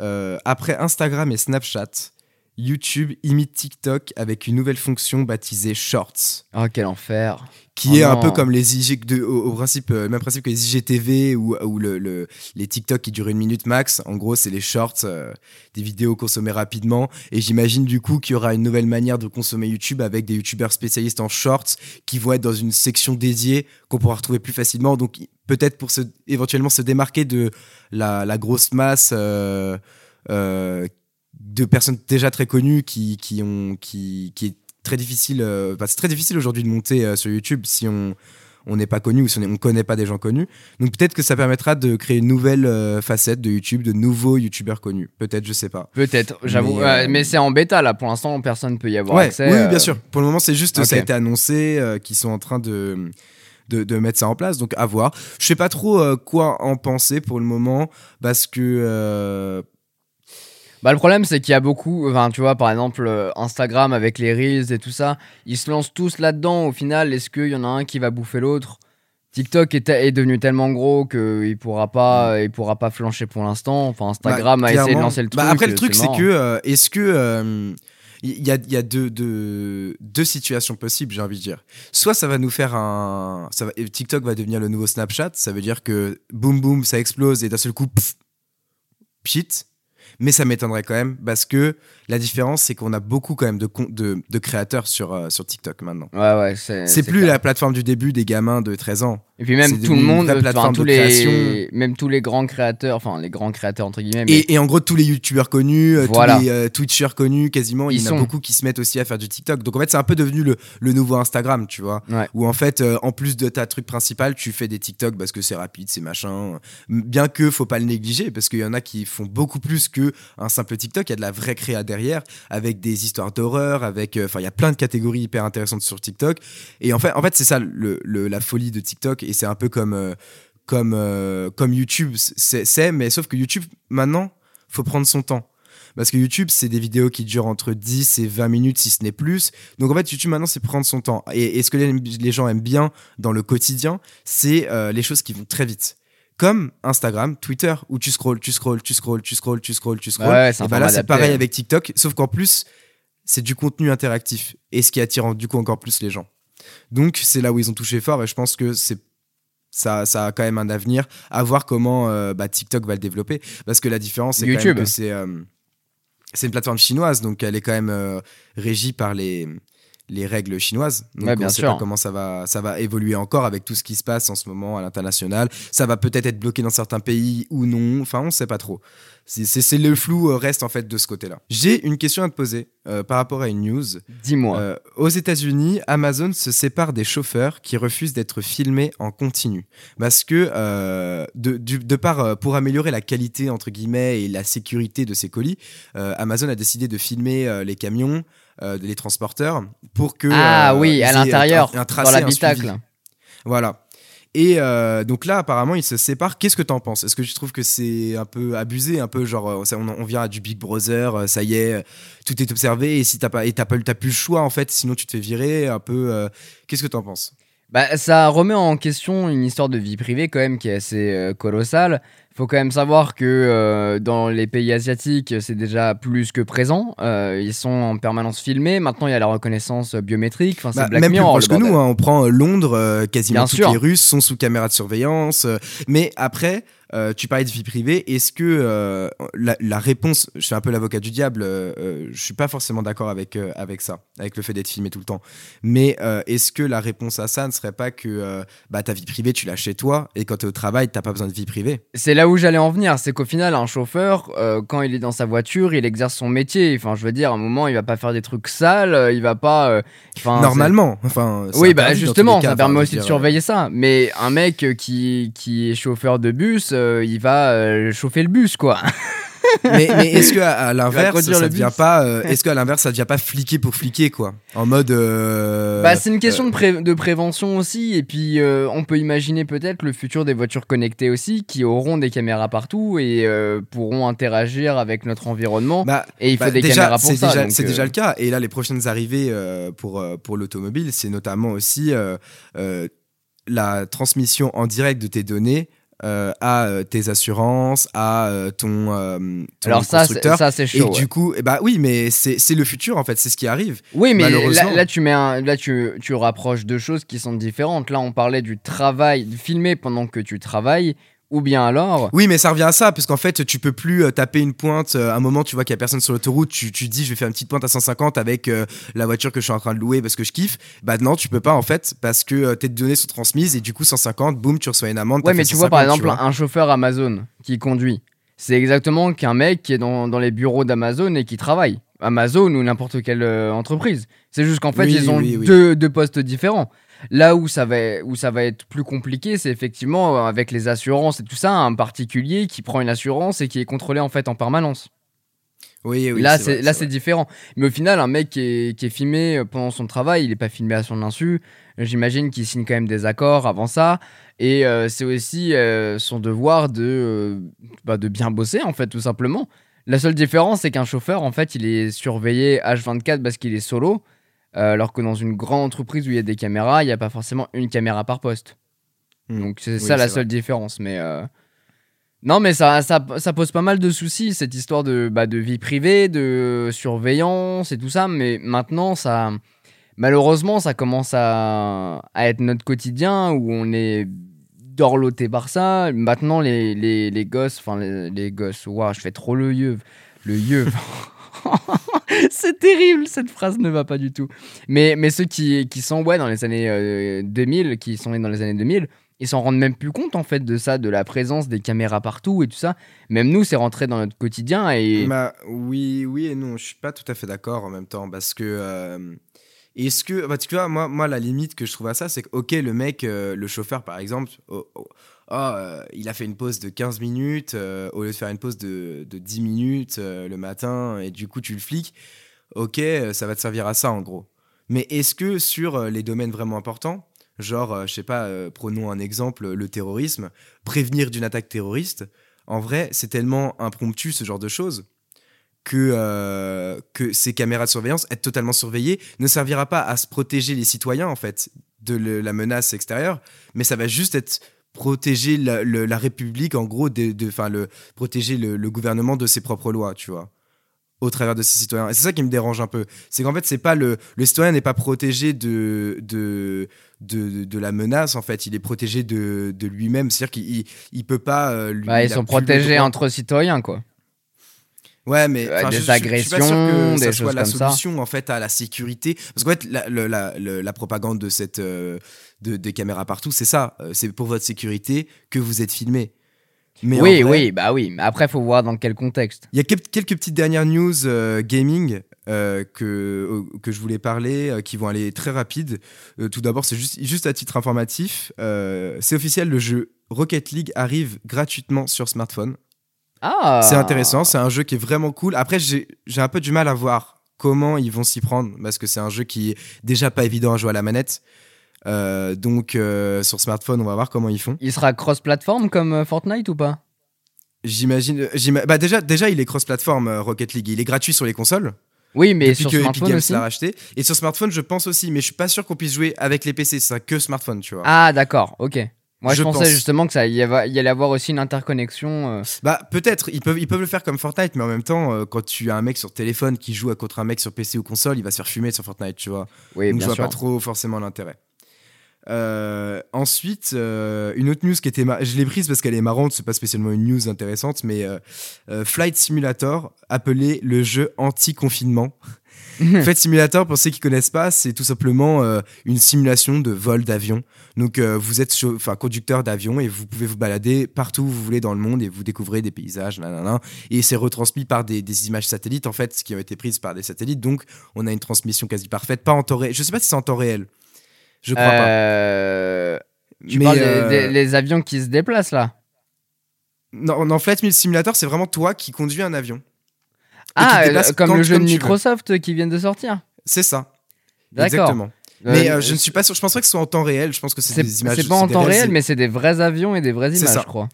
après Instagram et Snapchat, YouTube imite TikTok avec une nouvelle fonction baptisée Shorts, oh, quel enfer. qui Oh est un peu comme les IG, de- au, au principe, euh, même principe que les IGTV ou, ou le, le- les TikTok qui durent une minute max. En gros, c'est les Shorts, euh, des vidéos consommées rapidement. Et j'imagine du coup qu'il y aura une nouvelle manière de consommer YouTube avec des YouTubeurs spécialistes en Shorts qui vont être dans une section dédiée qu'on pourra retrouver plus facilement. Donc peut-être pour se, éventuellement se démarquer de la, la grosse masse euh, de personnes déjà très connues qui, qui, ont, qui, qui est très difficile. euh, bah, c'est très difficile aujourd'hui de monter euh, sur YouTube si on on n'est pas connu ou si on ne connaît pas des gens connus. Donc peut-être que ça permettra de créer une nouvelle euh, facette de YouTube, de nouveaux YouTubeurs connus. Peut-être, je sais pas. Peut-être, j'avoue. Mais, Mais, euh, mais c'est en bêta là, pour l'instant, personne ne peut y avoir Ouais, accès. oui, bien sûr. Pour le moment, c'est juste ça a été annoncé qu'ils sont en train de, de, de mettre ça en place. Donc à voir. Je sais pas trop quoi en penser pour le moment parce que Bah, le problème, c'est qu'il y a beaucoup. Enfin, tu vois, par exemple, euh, Instagram avec les Reels et tout ça, ils se lancent tous là-dedans. Au final, est-ce qu'il y en a un qui va bouffer l'autre? TikTok est, est devenu tellement gros qu'il pourra pas, il pourra pas flancher pour l'instant. Enfin, Instagram Bah, a essayé de lancer le truc. Bah, après, le euh, truc, c'est que euh, est-ce que. euh, il y a, y a deux, deux, deux situations possibles, j'ai envie de dire. Soit ça va nous faire un. Ça va, TikTok va devenir le nouveau Snapchat, ça veut dire que boum boum, ça explose et d'un seul coup, pff, pchit. Mais ça m'étonnerait quand même parce que la différence, c'est qu'on a beaucoup quand même de, de, de créateurs sur, euh, sur TikTok maintenant. Ouais, ouais, c'est. C'est plus clair. la plateforme du début des gamins de 13 ans. Et puis même tout le monde, enfin, tous les, même tous les grands créateurs, enfin les grands créateurs entre guillemets. mais- Et, en gros, tous les youtubeurs connus, euh, Voilà. tous les euh, twitchers connus, quasiment, Ils il y en sont. a beaucoup qui se mettent aussi à faire du TikTok. Donc en fait, c'est un peu devenu le, le nouveau Instagram, tu vois. Ouais. Où en fait, euh, en plus de ta truc principal, tu fais des TikTok parce que c'est rapide, c'est machin. Bien que faut pas le négliger, parce qu'il y en a qui font beaucoup plus que un simple TikTok. Il y a de la vraie créa derrière, avec des histoires d'horreur, avec, euh, enfin, il y a plein de catégories hyper intéressantes sur TikTok. Et en fait, en fait, c'est ça le, le- la folie de TikTok. Et c'est un peu comme, euh, comme, euh, comme YouTube, c'est, mais sauf que YouTube, maintenant, faut prendre son temps. Parce que YouTube, c'est des vidéos qui durent entre 10 et 20 minutes, si ce n'est plus. Donc en fait, YouTube, maintenant, c'est prendre son temps. Et, et ce que les, les gens aiment bien dans le quotidien, c'est euh, les choses qui vont très vite. Comme Instagram, Twitter, où tu scrolls, tu scrolls, tu scrolls, tu scrolls, tu scrolls, tu scrolls. Ouais, et bah là, c'est pareil avec TikTok, sauf qu'en plus, c'est du contenu interactif. Et ce qui attire du coup encore plus les gens. Donc c'est là où ils ont touché fort et je pense que c'est ça, ça a quand même un avenir. À voir comment euh, bah, TikTok va le développer. Parce que la différence c'est quand même YouTube. que c'est euh, une plateforme chinoise. Donc elle est quand même euh, régie par les les règles chinoises. Donc Ouais, bien on sait sûr. pas comment ça va ça va évoluer encore avec tout ce qui se passe en ce moment à l'international. Ça va peut-être être bloqué dans certains pays ou non. Enfin on sait pas trop c'est le flou euh, reste en fait de ce côté là j'ai une question à te poser euh, par rapport à une news Dis-moi. euh, aux États-Unis, Amazon se sépare des chauffeurs qui refusent d'être filmés en continu. Parce que, euh, de, du- de part, pour améliorer la qualité, entre guillemets, et la sécurité de ses colis, Amazon a décidé de filmer les camions, les transporteurs, pour que. ah oui, à l'intérieur, un- un tracé, dans l'habitacle. Voilà. Et euh, donc là, apparemment, ils se séparent. Qu'est-ce que t'en penses? Est-ce que tu trouves que c'est un peu abusé, un peu genre, euh, on, vient à du Big Brother, euh, ça y est, tout est observé, et si t'as pas, t'as pas, t'as plus le choix en fait, sinon tu te fais virer, un peu. Qu'est-ce que t'en penses? Bah, ça remet en question une histoire de vie privée quand même qui est assez colossale. Faut quand même savoir que euh, dans les pays asiatiques, c'est déjà plus que présent. Euh, ils sont en permanence filmés. Maintenant, il y a la reconnaissance biométrique. Enfin, c'est Bah, Black Même plus Mirror, proche le que nous, hein, on prend euh, Londres, euh, quasiment Bien toutes sûr. les Russes sont sous caméra de surveillance. mais après, euh, tu parlais de vie privée. Est-ce que euh, la, la réponse, je suis un peu l'avocat du diable, euh, je suis pas forcément d'accord avec, avec ça, avec le fait d'être filmé tout le temps. Mais est-ce que la réponse à ça ne serait pas que bah, ta vie privée, tu l'as chez toi et quand tu es au travail, t'as pas besoin de vie privée? C'est là où j'allais en venir, c'est qu'au final, un chauffeur, euh, quand il est dans sa voiture, il exerce son métier. Enfin, je veux dire, à un moment, il va pas faire des trucs sales, euh, il va pas. euh, enfin, Normalement. Enfin, Oui, bah justement, cas, ça permet aussi de surveiller ça. Mais un mec qui, qui est chauffeur de bus, euh, il va chauffer le bus, quoi. mais, mais est-ce que à, à l'inverse, ça le devient pas euh, Est-ce qu'à l'inverse, ça devient pas fliquer pour fliquer quoi? En mode. euh, bah, c'est une question de, pré- de prévention aussi. Et puis, euh, on peut imaginer peut-être le futur des voitures connectées aussi, qui auront des caméras partout et euh, pourront interagir avec notre environnement. bah, et il faut bah, des déjà, caméras pour c'est ça. c'est euh, déjà le cas. Et là, les prochaines arrivées euh, pour, euh, pour l'automobile, c'est notamment aussi euh, euh, la transmission en direct de tes données. Euh, à euh, tes assurances, à euh, ton, ton Alors, ça, c'est- constructeur. ça, c'est et chaud. du ouais. coup, eh bah oui, mais c'est le futur en fait, c'est ce qui arrive. Oui, mais là, tu mets un- là tu, tu rapproches deux choses qui sont différentes. Là, on parlait du travail, de filmer pendant que tu travailles, ou bien alors. Oui, mais ça revient à ça, parce qu'en fait, tu peux plus euh, taper une pointe. euh, à un moment, tu vois qu'il y a personne sur l'autoroute, tu, tu dis, je vais faire une petite pointe à 150 avec euh, la voiture que je suis en train de louer parce que je kiffe. Bah non, tu peux pas en fait, parce que euh, tes données sont transmises et du coup, 150, boum, tu reçois une amende. Ouais, mais tu vois, par 150, exemple, vois. un chauffeur Amazon qui conduit, c'est exactement qu'un mec qui est dans, dans les bureaux d'Amazon et qui travaille. Amazon ou n'importe quelle euh, entreprise. C'est juste qu'en fait, Oui, ils ont oui, oui. Deux, deux postes différents. Là où ça, va, où ça va être plus compliqué, c'est effectivement euh, avec les assurances et tout ça, un particulier qui prend une assurance et qui est contrôlé en fait en permanence. Oui, oui, là, c'est là, c'est différent. Mais au final, un mec qui est, qui est filmé euh, pendant son travail, il est pas filmé à son insu. J'imagine qu'il signe quand même des accords avant ça. Et euh, c'est aussi euh, son devoir de, euh, bah, de bien bosser, en fait, tout simplement. La seule différence, c'est qu'un chauffeur, en fait, il est surveillé H24 parce qu'il est solo. Euh, alors que dans une grande entreprise où il y a des caméras, il n'y a pas forcément une caméra par poste. Hmm. Donc c'est Oui, ça la seule différence. Mais euh, Non, mais ça, ça, ça pose pas mal de soucis, cette histoire de, bah, de vie privée, de surveillance et tout ça. Mais maintenant, ça, malheureusement, ça commence à, à être notre quotidien où on est dorloté par ça. Maintenant, les, les, les gosses, enfin, les, les gosses, waouh, je fais trop le yeux. Le yeux. c'est terrible, cette phrase ne va pas du tout. Mais, mais ceux qui, qui sont ouais, dans les années euh, 2000, qui sont nés dans les années 2000, ils s'en rendent même plus compte en fait de ça, de la présence des caméras partout et tout ça. Même nous, c'est rentré dans notre quotidien et. Bah, oui, oui et non, je suis pas tout à fait d'accord en même temps parce que. euh, Est-ce que, bah, tu vois, moi, moi, la limite que je trouve à ça, c'est que, ok, le mec, euh, le chauffeur, par exemple, oh, euh, il a fait une pause de 15 minutes euh, au lieu de faire une pause de, de 10 minutes euh, le matin, et du coup, tu le flics. Ok, ça va te servir à ça, en gros. Mais est-ce que sur les domaines vraiment importants, genre, je sais pas, prenons un exemple, le terrorisme, prévenir d'une attaque terroriste, en vrai, c'est tellement impromptu ce genre de choses que, que ces caméras de surveillance, être totalement surveillées, ne servira pas à se protéger les citoyens, en fait, de la menace extérieure, mais ça va juste être protéger la, le- la République, en gros, de, de- 'fin, le, protéger le, le gouvernement de ses propres lois, tu vois au travers de ses citoyens. Et c'est ça qui me dérange un peu. C'est qu'en fait, c'est pas le, le citoyen n'est pas protégé de, de, de, de la menace, en fait. Il est protégé de, de lui-même. C'est-à-dire qu'il il, il peut pas. euh, lui, Bah, ils sont protégés entre citoyens, quoi. Ouais, mais enfin, des je- je- je suis pas sûr agressions, que ça des soit choses la comme ça. solution en fait à la sécurité. Parce qu'en fait, la, la, le- la propagande de cette euh, de, des caméras partout, c'est ça. Euh, C'est pour votre sécurité que vous êtes filmé. Mais oui, vrai, oui, bah oui. Mais après, faut voir dans quel contexte. Il y a quel- quelques petites dernières news euh, gaming euh, que, euh, que je voulais parler, euh, qui vont aller très rapide. Euh, tout d'abord, c'est juste, juste à titre informatif. euh, c'est officiel, le jeu Rocket League arrive gratuitement sur smartphone. Ah C'est intéressant, c'est un jeu qui est vraiment cool. Après, j'ai un peu du mal à voir comment ils vont s'y prendre, parce que c'est un jeu qui est déjà pas évident à jouer à la manette. Euh, donc, euh, sur smartphone, on va voir comment ils font. Il sera cross-platform comme euh, Fortnite ou pas? J'imagine. j'ima- Bah déjà, déjà, il est cross-platform euh, Rocket League. Il est gratuit sur les consoles. Oui, mais sur que Epic smartphone Games aussi. l'a racheté. Et sur smartphone, je pense aussi, mais je suis pas sûr qu'on puisse jouer avec les PC, c'est que smartphone, tu vois. Ah, d'accord, ok. Moi, je, Je pensais pense. justement que ça y, avait- y allait avoir aussi une interconnexion. euh. Bah peut-être, ils peuvent, ils peuvent le faire comme Fortnite, mais en même temps, euh, quand tu as un mec sur téléphone qui joue à contre un mec sur PC ou console, il va se faire fumer sur Fortnite, tu vois. Oui, Donc je bien vois sûr. pas trop forcément l'intérêt. Euh, ensuite, une autre news qui était, je l'ai prise parce qu'elle est marrante, c'est pas spécialement une news intéressante, mais Flight Simulator, appelé le jeu anti-confinement. Flight Simulator, pour ceux qui connaissent pas, c'est tout simplement euh, une simulation de vol d'avion. Donc euh, vous êtes enfin conducteur d'avion et vous pouvez vous balader partout où vous voulez dans le monde et vous découvrez des paysages, nanana. et c'est retransmis par des, des images satellites en fait, qui ont été prises par des satellites. Donc on a une transmission quasi parfaite, pas en temps réel. Je sais pas si c'est en temps réel. Je crois pas. Euh, Tu Mais parles des- des, les avions qui se déplacent là? Non, non, Flight Simulator, c'est vraiment toi qui conduis un avion. Ah, euh, comme quand- le jeu de veux. Microsoft qui vient de sortir. C'est ça. D'accord. Exactement. Euh, Mais euh, je ne suis pas sûr. Je pense pas que ce soit en temps réel. Je pense que c'est des images. c'est pas en temps réel, mais c'est des vrais avions et des vraies images, ça. je crois.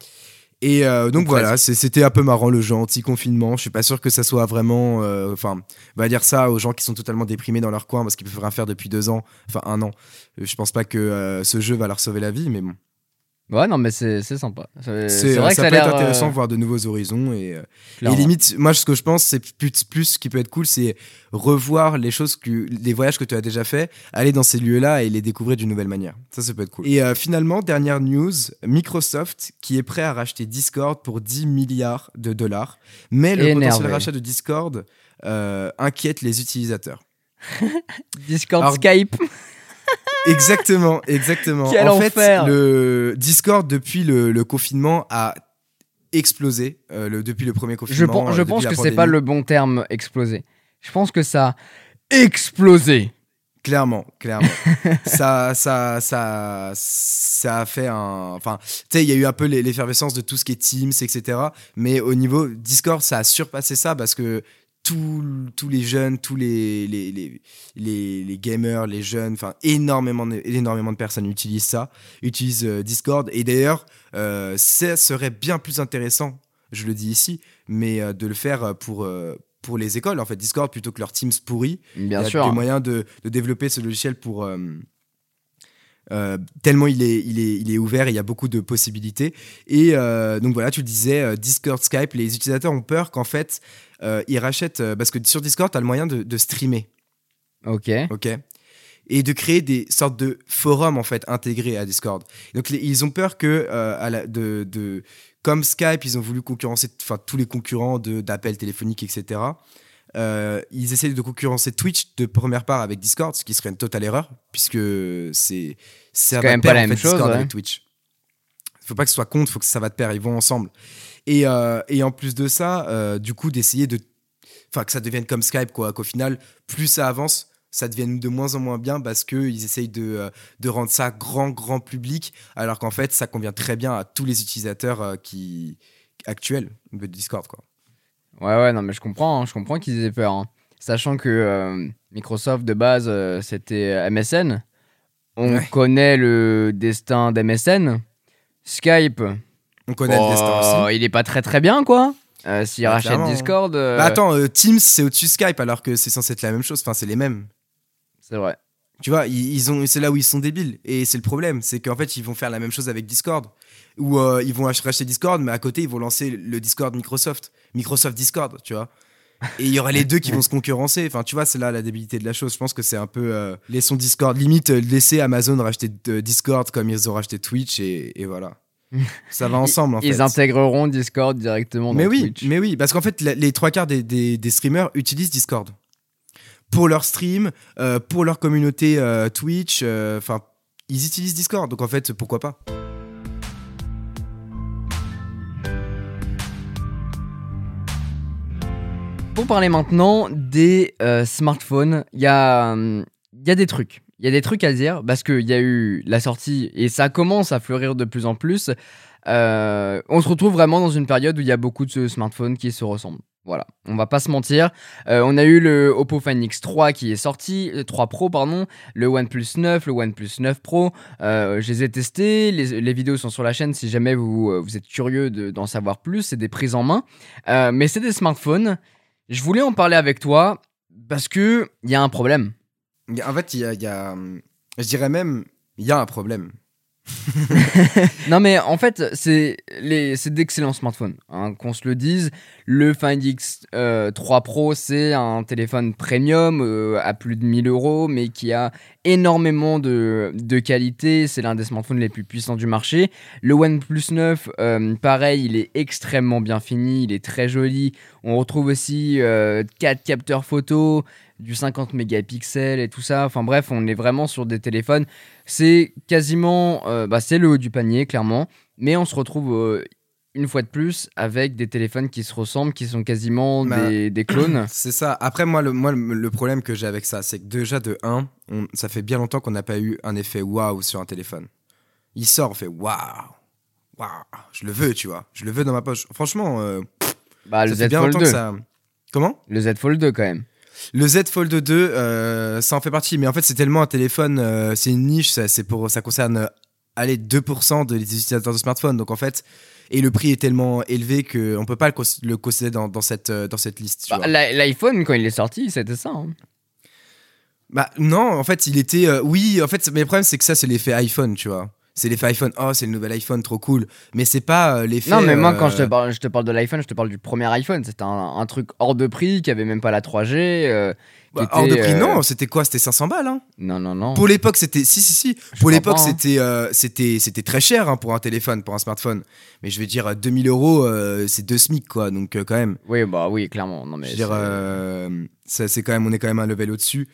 Et euh, donc voilà, c'était un peu marrant le jeu anti-confinement. Je suis pas sûr que ça soit vraiment. euh, Enfin, on va dire ça aux gens qui sont totalement déprimés dans leur coin parce qu'ils peuvent rien faire depuis deux ans, enfin un an. Euh, Je pense pas que euh, ce jeu va leur sauver la vie, mais bon. Ouais, non, mais c'est sympa. C'est euh, vrai que ça peut être l'air. intéressant de euh, voir de nouveaux horizons et, euh, et limite, moi ce que je pense, c'est plus, plus ce qui peut être cool, c'est revoir les choses que les voyages que tu as déjà fait, aller dans ces lieux-là et les découvrir d'une nouvelle manière. Ça, ça peut être cool. Et euh, finalement, dernière news, Microsoft qui est prêt à racheter Discord pour 10 milliards de dollars, mais le Énervé. potentiel rachat de Discord euh, inquiète les utilisateurs. Discord, Alors- Skype. Exactement, exactement. Quel en fait, enfer. le Discord depuis le, le confinement a explosé euh, le- depuis le premier Je, confinement. euh, je depuis pense que c'est pas le bon terme exploser. Je pense que ça a explosé. Clairement, clairement. ça, ça, ça, ça a fait un. Enfin, tu sais, il y a eu un peu l'e- l'effervescence de tout ce qui est Teams, etc. Mais au niveau Discord, ça a surpassé ça parce que tous tous les jeunes, tous les, les, les, les, les gamers, les jeunes, enfin, énormément, de- énormément de personnes utilisent ça, utilisent euh, Discord. Et d'ailleurs, euh, ça serait bien plus intéressant, je le dis ici, mais euh, de le faire pour. euh, pour les écoles, en fait, Discord plutôt que leur Teams pourris, Bien il y a sûr. des moyens de, de développer ce logiciel pour, Euh, tellement il est, il, est, il est ouvert et il y a beaucoup de possibilités. Et euh, donc voilà, tu le disais, euh, Discord, Skype, les utilisateurs ont peur qu'en fait, euh, ils rachètent. euh, parce que sur Discord, tu as le moyen de, de streamer. Ok. ok et de créer des sortes de forums en fait intégrés à Discord. Donc les- ils ont peur que euh, à la- de, de- comme Skype, ils ont voulu concurrencer tous les concurrents d'appels téléphoniques, etc. Euh, ils essayent de concurrencer Twitch de première part avec Discord, ce qui serait une totale erreur puisque c'est ça quand va même de pair, pas la en même fait, chose, Discord ouais. avec Twitch. Faut pas que ce soit contre, faut que ça va de pair, ils vont ensemble. Et, euh, et en plus de ça, euh, du coup, d'essayer de. Enfin, que ça devienne comme Skype, quoi. Qu'au final, plus ça avance, ça devienne de moins en moins bien parce qu'ils essayent de, euh, de rendre ça grand, grand public, alors qu'en fait, ça convient très bien à tous les utilisateurs qui actuels de Discord, quoi. Ouais, ouais, non, mais je comprends, hein, je comprends qu'ils aient peur. hein. Sachant que euh, Microsoft, de base, euh, c'était MSN. On Ouais. connaît le destin d'MSN. Skype, On connaît oh, le destin aussi. il est pas très très bien, quoi. Euh, S'il Bah, rachète. Discord, euh, Bah attends, euh, Teams, c'est au-dessus de Skype, alors que c'est censé être la même chose. Enfin, c'est les mêmes. c'est vrai. Tu vois, ils, ils ont, c'est là où ils sont débiles. Et c'est le problème, c'est qu'en fait, ils vont faire la même chose avec Discord. Ou euh, ils vont ach- racheter Discord, mais à côté, ils vont lancer le Discord Microsoft. Microsoft Discord, tu vois. Et il y aura les deux qui vont se concurrencer. Enfin, tu vois, c'est là la débilité de la chose. Je pense que c'est un peu. Laissons Discord. Limite, laisser Amazon racheter Discord comme ils ont racheté Twitch et, et voilà. Ça va ensemble, en Ils fait. intégreront Discord directement dans Mais oui, Twitch. mais oui, parce qu'en fait, la- les trois quarts des, des- des streamers utilisent Discord pour leur stream, euh, pour leur communauté euh, Twitch. euh, Enfin, ils utilisent Discord, donc en fait, pourquoi pas Pour parler maintenant des smartphones, il y, a, hum, il y a des trucs. Il y a des trucs à dire parce qu'il y a eu la sortie et ça commence à fleurir de plus en plus. Euh, on se retrouve vraiment dans une période où il y a beaucoup de smartphones qui se ressemblent. Voilà, on va pas se mentir. Euh, on a eu le Oppo Find X3 qui est sorti, euh, 3 Pro pardon, le OnePlus 9, le OnePlus 9 Pro. Euh, je les ai testés, les, vidéos sont sur la chaîne si jamais vous, euh, êtes curieux de- d'en savoir plus. C'est des prises en main, Euh, mais c'est des smartphones. Je voulais en parler avec toi parce que il y a un problème. En fait, il y a, il y a, je dirais même, il y a un problème. Non mais en fait c'est les c'est d'excellents smartphones hein, qu'on se le dise. Le Find X euh, 3 Pro c'est un téléphone premium euh, à plus de 1000 euros mais qui a énormément de, de qualité. C'est l'un des smartphones les plus puissants du marché. Le OnePlus 9 euh, pareil il est extrêmement bien fini il est très joli. On retrouve aussi 4 capteurs photo du 50 mégapixels et tout ça enfin bref on est vraiment sur des téléphones c'est quasiment euh, bah, c'est le haut du panier clairement mais on se retrouve euh, une fois de plus avec des téléphones qui se ressemblent qui sont quasiment Bah, des, des clones C'est ça. Après, moi, le, moi, le problème que j'ai avec ça, c'est que déjà, de 1, ça fait bien longtemps qu'on n'a pas eu un effet waouh sur un téléphone. Il sort, on fait waouh. Waouh. Je le veux, tu vois. Je le veux dans ma poche. Franchement, euh, bah, le fait Z bien Fold longtemps 2 que ça. Comment? Le Z Fold 2 quand même Le Z Fold 2, euh, ça en fait partie. Mais en fait, c'est tellement un téléphone, euh, c'est une niche, ça, c'est pour, ça concerne, euh, allez, 2% des utilisateurs de smartphones. Donc en fait, et le prix est tellement élevé qu'on peut pas le, cons- le considérer dans, dans cette, dans cette liste. Bah, L'iPhone quand il est sorti c'était ça hein. Bah non, en fait, il était. euh, oui, en fait, mais le problème, c'est que ça, c'est l'effet iPhone, tu vois. C'est l'effet iPhone. Oh, c'est le nouvel iPhone, trop cool. Mais c'est pas euh, l'effet. non mais moi euh, quand je te parle, je te parle de l'iPhone je te parle du premier iPhone c'était un, un truc hors de prix qui avait même pas la 3G euh, bah, hors de prix, euh, non, c'était quoi? C'était 500 balles, hein non non non Pour l'époque, c'était. Si, si, si. Je Pour l'époque, hein. c'était, euh, c'était, c'était très cher hein, pour un téléphone, pour un smartphone. Mais je vais dire, euh, 2000 euros, euh, c'est deux SMIC, quoi. Donc, euh, quand même. oui bah oui clairement non mais Je veux dire, c'est- euh, quand même, on est quand même un level au-dessus.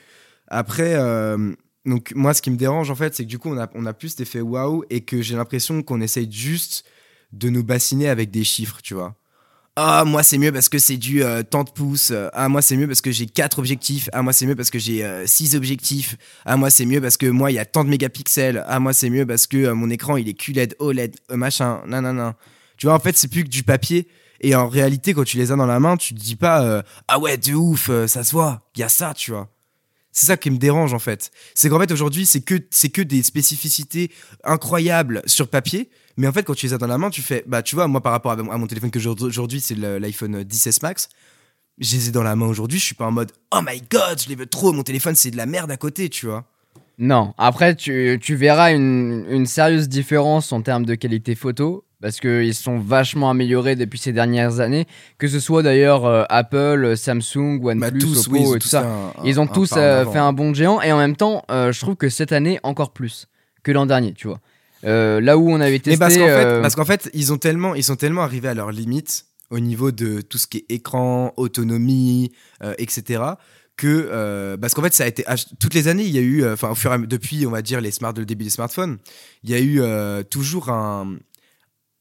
Après, euh, donc moi, ce qui me dérange en fait, c'est que du coup, on a, on a plus cet effet waouh et que j'ai l'impression qu'on essaye juste de nous bassiner avec des chiffres, tu vois. Ah, moi, c'est mieux parce que c'est du euh, tant de pouces. Ah, moi, c'est mieux parce que j'ai 4 objectifs. Ah, moi, c'est mieux parce que j'ai 6 objectifs. Ah, moi, c'est mieux parce que moi, il y a tant de mégapixels. Ah, moi, c'est mieux parce que euh, mon écran, il est QLED, OLED, euh, machin, nan, nan, nan. Tu vois, en fait, c'est plus que du papier. Et en réalité, quand tu les as dans la main, tu te dis pas euh, Ah ouais, de ouf, euh, ça se voit, il y a ça, tu vois. C'est ça qui me dérange en fait. C'est qu'en fait aujourd'hui, c'est que, que des spécificités incroyables sur papier. Mais en fait, quand tu les as dans la main, tu fais Bah, tu vois, moi par rapport à, mon téléphone que j'ai aujourd'hui, c'est l'iPhone 10S Max. Je les ai dans la main aujourd'hui, je suis pas en mode Oh my god, je les veux trop, mon téléphone c'est de la merde à côté, tu vois. Non, après tu, tu verras une, une sérieuse différence en termes de qualité photo parce qu'ils sont vachement améliorés depuis ces dernières années, que ce soit d'ailleurs euh, Apple, Samsung, OnePlus, Bah, tous, Oppo oui, et tout ça. un- Ils ont un tous euh, fait un bond de géant et en même temps, euh, je trouve que cette année encore plus que l'an dernier, tu vois. Euh, là où on avait testé. Mais parce qu'en fait, euh, parce qu'en fait, ils ont tellement, ils sont tellement arrivés à leurs limites au niveau de tout ce qui est écran, autonomie, euh, etc. Que euh, parce qu'en fait, ça a été toutes les années, il y a eu, euh, enfin, au fur et à mesure, depuis, on va dire les smart, le début des smartphones, il y a eu euh, toujours un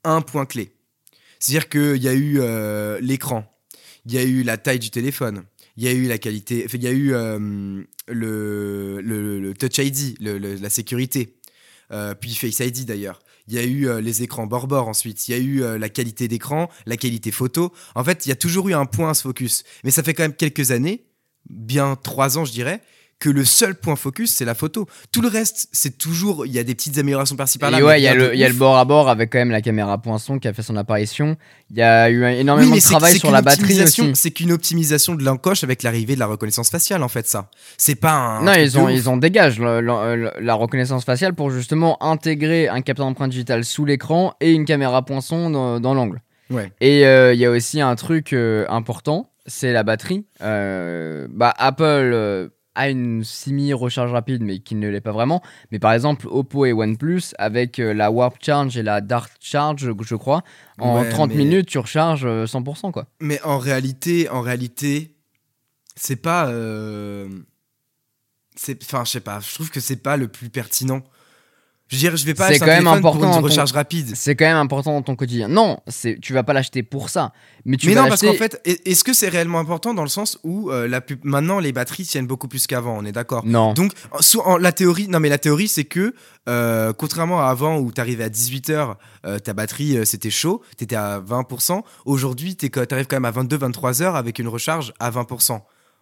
un point clé. C'est-à-dire qu'il y a eu euh, l'écran, il y a eu la taille du téléphone, il y a eu la qualité, il y a eu euh, le, le, Touch ID, la sécurité, euh, puis Face ID d'ailleurs. Il y a eu les écrans bord-bord ensuite, il y a eu la qualité d'écran, la qualité photo. En fait, il y a toujours eu un point se focus. Mais ça fait quand même quelques années, bien trois ans je dirais, que le seul point focus, c'est la photo. Tout le reste, c'est toujours, il y a des petites améliorations par-ci par-là. et ouais, il y, a le- y a le bord à bord avec quand même la caméra poinçon qui a fait son apparition. Il y a eu un- Oui, énormément mais de travail sur la batterie. C'est qu'une optimisation de l'encoche avec l'arrivée de la reconnaissance faciale, en fait, ça. C'est pas un. Non, ils ont, ils ont le- la reconnaissance faciale pour justement intégrer un capteur d'empreinte digitale sous l'écran et une caméra poinçon dans, dans l'angle. Ouais. Et euh, il y a aussi un truc euh, important, c'est la batterie. Euh, bah, Apple a une semi-recharge rapide, mais qui ne l'est pas vraiment. Mais par exemple, Oppo et OnePlus, avec euh, la Warp Charge et la Dart Charge, je, crois, en Ouais, 30 mais- minutes, tu recharges euh, 100%. Quoi. Mais en réalité, en réalité, c'est pas. euh, C'est, enfin, je sais pas. Je trouve que c'est pas le plus pertinent. Je veux dire, je vais pas C'est acheter quand un même téléphone important pour une ton- recharge rapide. C'est quand même important dans ton quotidien. Non, c'est, tu vas pas l'acheter pour ça. Mais tu mais vas non, parce qu'en fait, est- est-ce que c'est réellement important dans le sens où euh, la maintenant les batteries tiennent beaucoup plus qu'avant On est d'accord. Non. Donc, sous- en- la théorie, non mais la théorie, c'est que euh, contrairement à avant où t'arrivais à 18h, ta batterie euh, c'était chaud, t'étais à 20%. Aujourd'hui, t'arrives quand même à 22-23h avec une recharge à 20%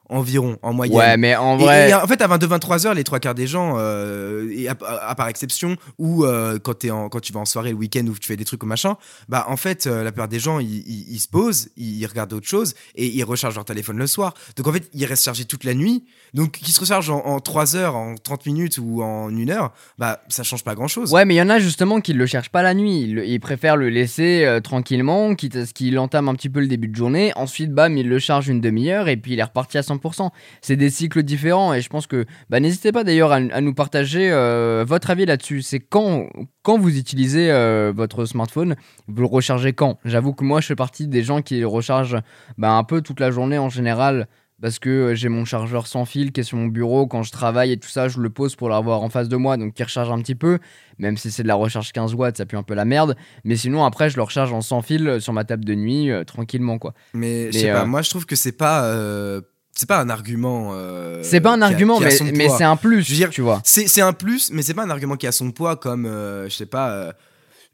environ en moyenne. Ouais, mais en vrai. Et, en fait, à 22-23 heures, les trois quarts des gens, euh, et à, à part exception, ou euh, quand, en- quand tu vas en soirée le week-end ou tu fais des trucs ou machin, bah en fait, euh, la plupart des gens, ils, se posent, ils, regardent autre chose et ils rechargent leur téléphone le soir. Donc en fait, ils restent chargés toute la nuit. Donc qu'ils se rechargent en, en 3 heures, en 30 minutes ou en 1 heure, bah ça change pas grand-chose. Ouais, mais il y en a justement qui le cherchent pas la nuit. Ils, préfèrent le laisser euh, tranquillement, quitte à ce qu'il entame un petit peu le début de journée. Ensuite, bam, il le charge une demi-heure et puis il est reparti à 100%. C'est des cycles différents et je pense que. Bah, n'hésitez pas d'ailleurs à, à nous partager euh, votre avis là-dessus. C'est quand, quand vous utilisez euh, votre smartphone, vous le rechargez quand? J'avoue que moi, je fais partie des gens qui rechargent bah, un peu toute la journée en général. Parce que euh, j'ai mon chargeur sans fil qui est sur mon bureau. Quand je travaille et tout ça, je le pose pour l'avoir en face de moi. Donc qui recharge un petit peu. Même si c'est de la recharge 15 watts, ça pue un peu la merde. Mais sinon, après, je le recharge en sans fil sur ma table de nuit, euh, tranquillement, quoi. Mais je pas, moi je trouve que c'est pas, euh, c'est pas un argument. euh, c'est pas un argument, a mais, mais c'est un plus, Je veux dire, tu vois. C'est c'est un plus, mais c'est pas un argument qui a son poids comme, euh, je sais pas, euh,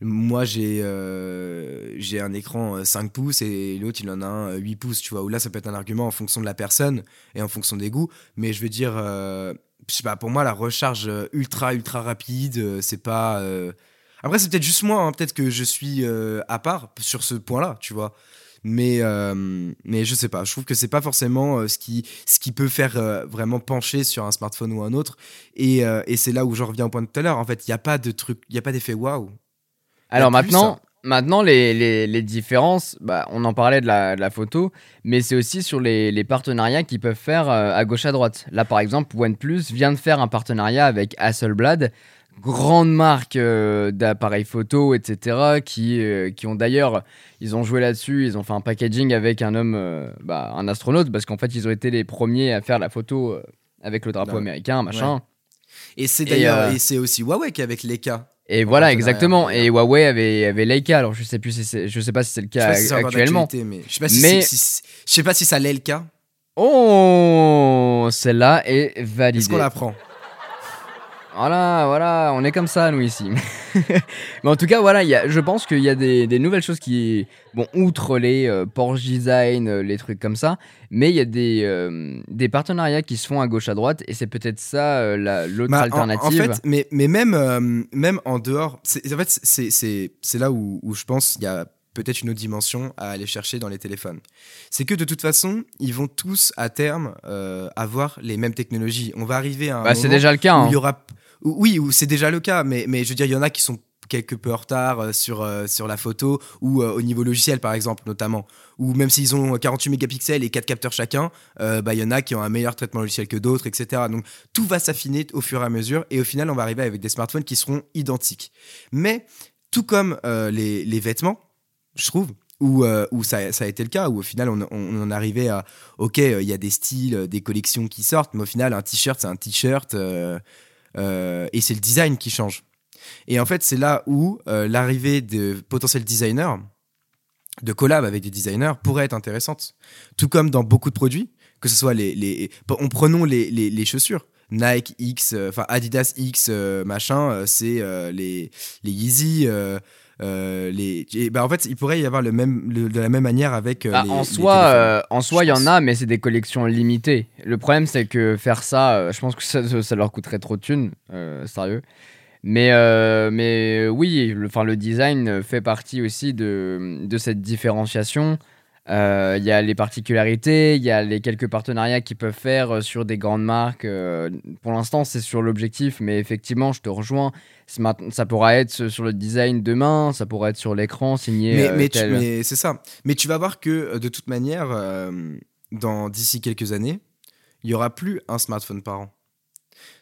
moi j'ai j'ai un écran euh, 5 pouces et l'autre il en a un euh, 8 pouces, tu vois, où là ça peut être un argument en fonction de la personne et en fonction des goûts, mais je veux dire, je sais pas, pour moi la recharge ultra ultra rapide, c'est pas... Après c'est peut-être juste moi, hein, peut-être que je suis à part sur ce point-là, tu vois. Mais, euh, mais je sais pas, je trouve que c'est pas forcément euh, ce, qui, ce qui peut faire euh, vraiment pencher sur un smartphone ou un autre. Et, euh, et c'est là où je reviens au point de tout à l'heure. En fait, il n'y a pas de truc, il n'y a pas d'effet waouh. Alors plus, maintenant, maintenant les, les, les différences, bah, on en parlait de la, de la photo, mais c'est aussi sur les, les partenariats qu'ils peuvent faire à gauche à droite. Là, par exemple, OnePlus vient de faire un partenariat avec Hasselblad, grande marque euh, d'appareils photo, etc., qui, euh, qui ont d'ailleurs, ils ont joué là-dessus, ils ont fait un packaging avec un homme, euh, bah, un astronaute, parce qu'en fait, ils ont été les premiers à faire la photo avec le drapeau Ouais. américain, machin. Et c'est d'ailleurs, et c'est aussi Huawei qui est avec Leica. Et voilà, exactement. Et Huawei avait, avait Leica. Alors, je sais plus si c'est, je sais pas si c'est le Je sais cas pas si actuellement. mais je sais pas si, Mais- c'est- si- je sais pas si ça l'est le cas. Oh, celle-là est validée. Est-ce qu'on la prend? Voilà, voilà, on est comme ça, nous, ici. Mais en tout cas, voilà, il y a, je pense qu'il y a des, des nouvelles choses qui. Bon, outre les euh, Porsche Design, euh, les trucs comme ça, mais il y a des, euh, des partenariats qui se font à gauche, à droite, et c'est peut-être ça euh, la- l'autre Bah, alternative. En, fait, mais, mais même, même en dehors, c'est- en fait, c'est- là où, où je pense qu'il y a peut-être une autre dimension à aller chercher dans les téléphones. C'est que de toute façon, ils vont tous à terme euh, avoir les mêmes technologies. On va arriver à un Bah, c'est moment déjà le cas. où hein. il y aura oui, c'est déjà le cas, mais, je veux dire, il y en a qui sont quelque peu en retard euh, sur, euh, sur la photo ou euh, au niveau logiciel, par exemple, notamment. Ou même s'ils ont 48 mégapixels et 4 capteurs chacun, bah, il y en a qui ont un meilleur traitement logiciel que d'autres, etc. Donc tout va s'affiner au fur et à mesure et au final, on va arriver avec des smartphones qui seront identiques. Mais tout comme les, vêtements, je trouve, où, ça, a été le cas, où au final on, on, en arrivait à, ok, il y a des styles, des collections qui sortent, mais au final un t-shirt c'est un t-shirt et c'est le design qui change. Et en fait c'est là où euh, l'arrivée de potentiels designers, de collab avec des designers pourrait être intéressante. Tout comme dans beaucoup de produits, que ce soit les... les on prenons les, les, les chaussures. Nike X, euh, enfin Adidas X, euh, machin, euh, c'est euh, les, les Yeezy. Euh, les, et bah en fait, il pourrait y avoir le même, le- de la même manière avec euh, Bah, les, en soi, euh, en soi, il y en a, mais c'est des collections limitées. Le problème, c'est que faire ça, je pense que ça, ça leur coûterait trop de thunes, sérieux. Mais, mais oui, le, design fait partie aussi de, de cette différenciation. Euh, Il y a les particularités, il y a les quelques partenariats qu'ils peuvent faire sur des grandes marques. euh, pour l'instant, c'est sur l'objectif, mais effectivement, je te rejoins. Ça pourra être sur le design demain, ça pourra être sur l'écran signé. mais, euh, mais, tu- tel- mais c'est ça. Mais tu vas voir que euh, de toute manière, euh, dans d'ici quelques années, il y aura plus un smartphone par an.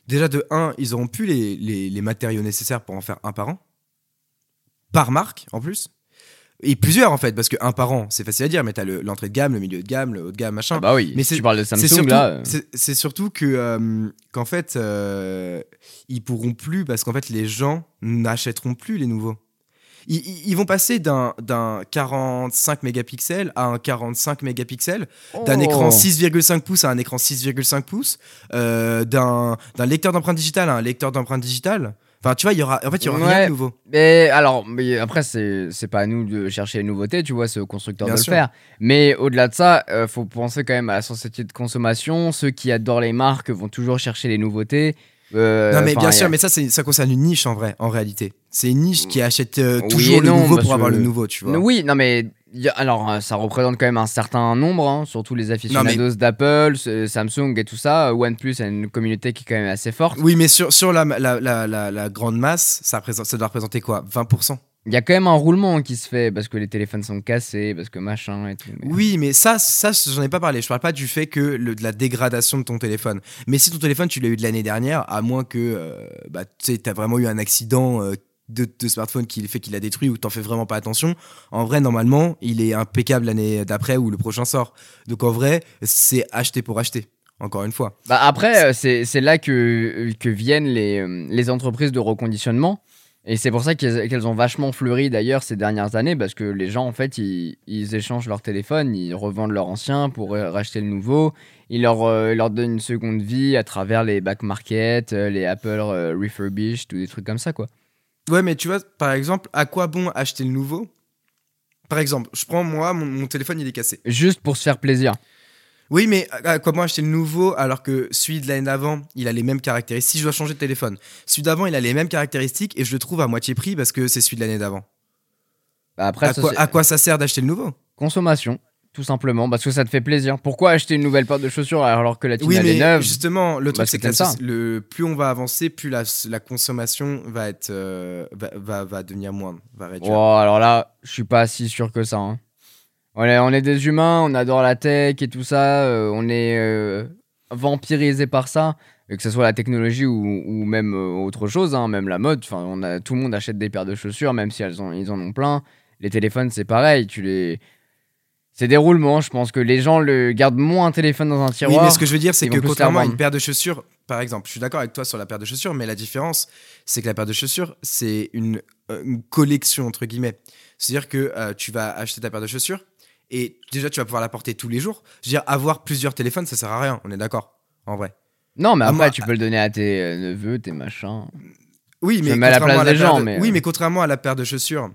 Déjà de 1, ils auront plus les, les, les matériaux nécessaires pour en faire un par an. Par marque, en plus. Et plusieurs, en fait, parce que un par an, c'est facile à dire, mais t'as le- l'entrée de gamme, le milieu de gamme, le haut de gamme, machin. Ah bah oui, Mais tu parles de Samsung surtout, là. c'est- surtout que euh, qu'en fait, euh, ils pourront plus parce qu'en fait, les gens n'achèteront plus les nouveaux. Ils, ils- ils vont passer d'un d'un 45 mégapixels à un 45 mégapixels, d'un Oh. écran 6,5 pouces à un écran 6,5 pouces, euh, d'un d'un lecteur d'empreinte digitale à un lecteur d'empreinte digitale. Enfin, tu vois, il y aura, en fait, il y aura rien Ouais. de nouveau. Mais alors, mais après, c'est c'est pas à nous de chercher les nouveautés, tu vois, c'est aux constructeurs Bien de sûr. le faire. Mais au-delà de ça, euh, faut penser quand même à la société de consommation. Ceux qui adorent les marques vont toujours chercher les nouveautés. Euh, non, mais bien sûr, mais ça, ça concerne une niche en vrai, en réalité. C'est une niche qui achète euh, Oui toujours le non, nouveau parce pour avoir que- le nouveau, tu vois. Oui, non, mais y a- alors, euh, ça représente quand même un certain nombre, hein, surtout les aficionados d'Apple, ce- Samsung et tout ça. OnePlus a une communauté qui est quand même assez forte. Oui, mais sur, sur la, la, la, grande masse, ça, ça doit représenter quoi? 20% Il y a quand même un roulement qui se fait parce que les téléphones sont cassés, parce que machin et tout. mais- Oui, mais ça, ça j'en ai pas parlé. Je parle pas du fait que le, de la dégradation de ton téléphone. Mais si ton téléphone, tu l'as eu de l'année dernière, à moins que euh, bah, tu t'as vraiment eu un accident euh, de, smartphone qui fait qu'il a détruit ou t'en fais vraiment pas attention, en vrai, normalement, il est impeccable l'année d'après ou le prochain sort. Donc en vrai, c'est acheter pour acheter. Encore une fois. Bah après, euh, c'est là que, que viennent les, euh, les entreprises de reconditionnement. Et c'est pour ça qu'elles ont vachement fleuri d'ailleurs ces dernières années, parce que les gens, en fait, ils, échangent leur téléphone, ils revendent leur ancien pour racheter le nouveau. Ils leur, euh, leur donnent une seconde vie à travers les back market, les Apple refurbished, ou des trucs comme ça, quoi. Ouais, mais tu vois, par exemple, à quoi bon acheter le nouveau? Par exemple, je prends moi, mon, mon téléphone, il est cassé. Juste pour se faire plaisir. Oui, mais à quoi bon acheter le nouveau alors que celui de l'année d'avant, il a les mêmes caractéristiques? Si je dois changer de téléphone, celui d'avant, il a les mêmes caractéristiques et je le trouve à moitié prix parce que c'est celui de l'année d'avant. Bah après, À, ça, quoi- c'est à quoi ça sert d'acheter le nouveau? Consommation, tout simplement, parce que ça te fait plaisir. Pourquoi acheter une nouvelle paire de chaussures alors que la tienne Oui, elle est mais neuve justement, le Bah, truc, c'est c'est que ça. le, plus on va avancer, plus la, la consommation va, être, euh, va, va, va devenir moindre, va réduire. Oh, alors là, je suis pas si sûr que ça. hein. On, est, on est des humains, on adore la tech et tout ça, euh, on est euh, vampirisé par ça, et que ce soit la technologie ou, ou même autre chose, hein, même la mode. Enfin, on a, tout le monde achète des paires de chaussures, même si elles ont, ils en ont plein. Les téléphones, c'est pareil, tu les. C'est des roulements, je pense que les gens le gardent moins un téléphone dans un Oui, tiroir. mais ce que je veux dire, c'est que contrairement à une paire de chaussures, par exemple, je suis d'accord avec toi sur la paire de chaussures, mais la différence, c'est que la paire de chaussures, c'est une, euh, une collection, entre guillemets. C'est-à-dire que euh, tu vas acheter ta paire de chaussures et déjà, tu vas pouvoir la porter tous les jours. Je veux dire, avoir plusieurs téléphones, ça sert à rien, on est d'accord, en vrai. Non, mais après, moi- tu peux le donner à tes euh, neveux, tes machins. Oui, à la gens, de- oui, mais contrairement à la paire de chaussures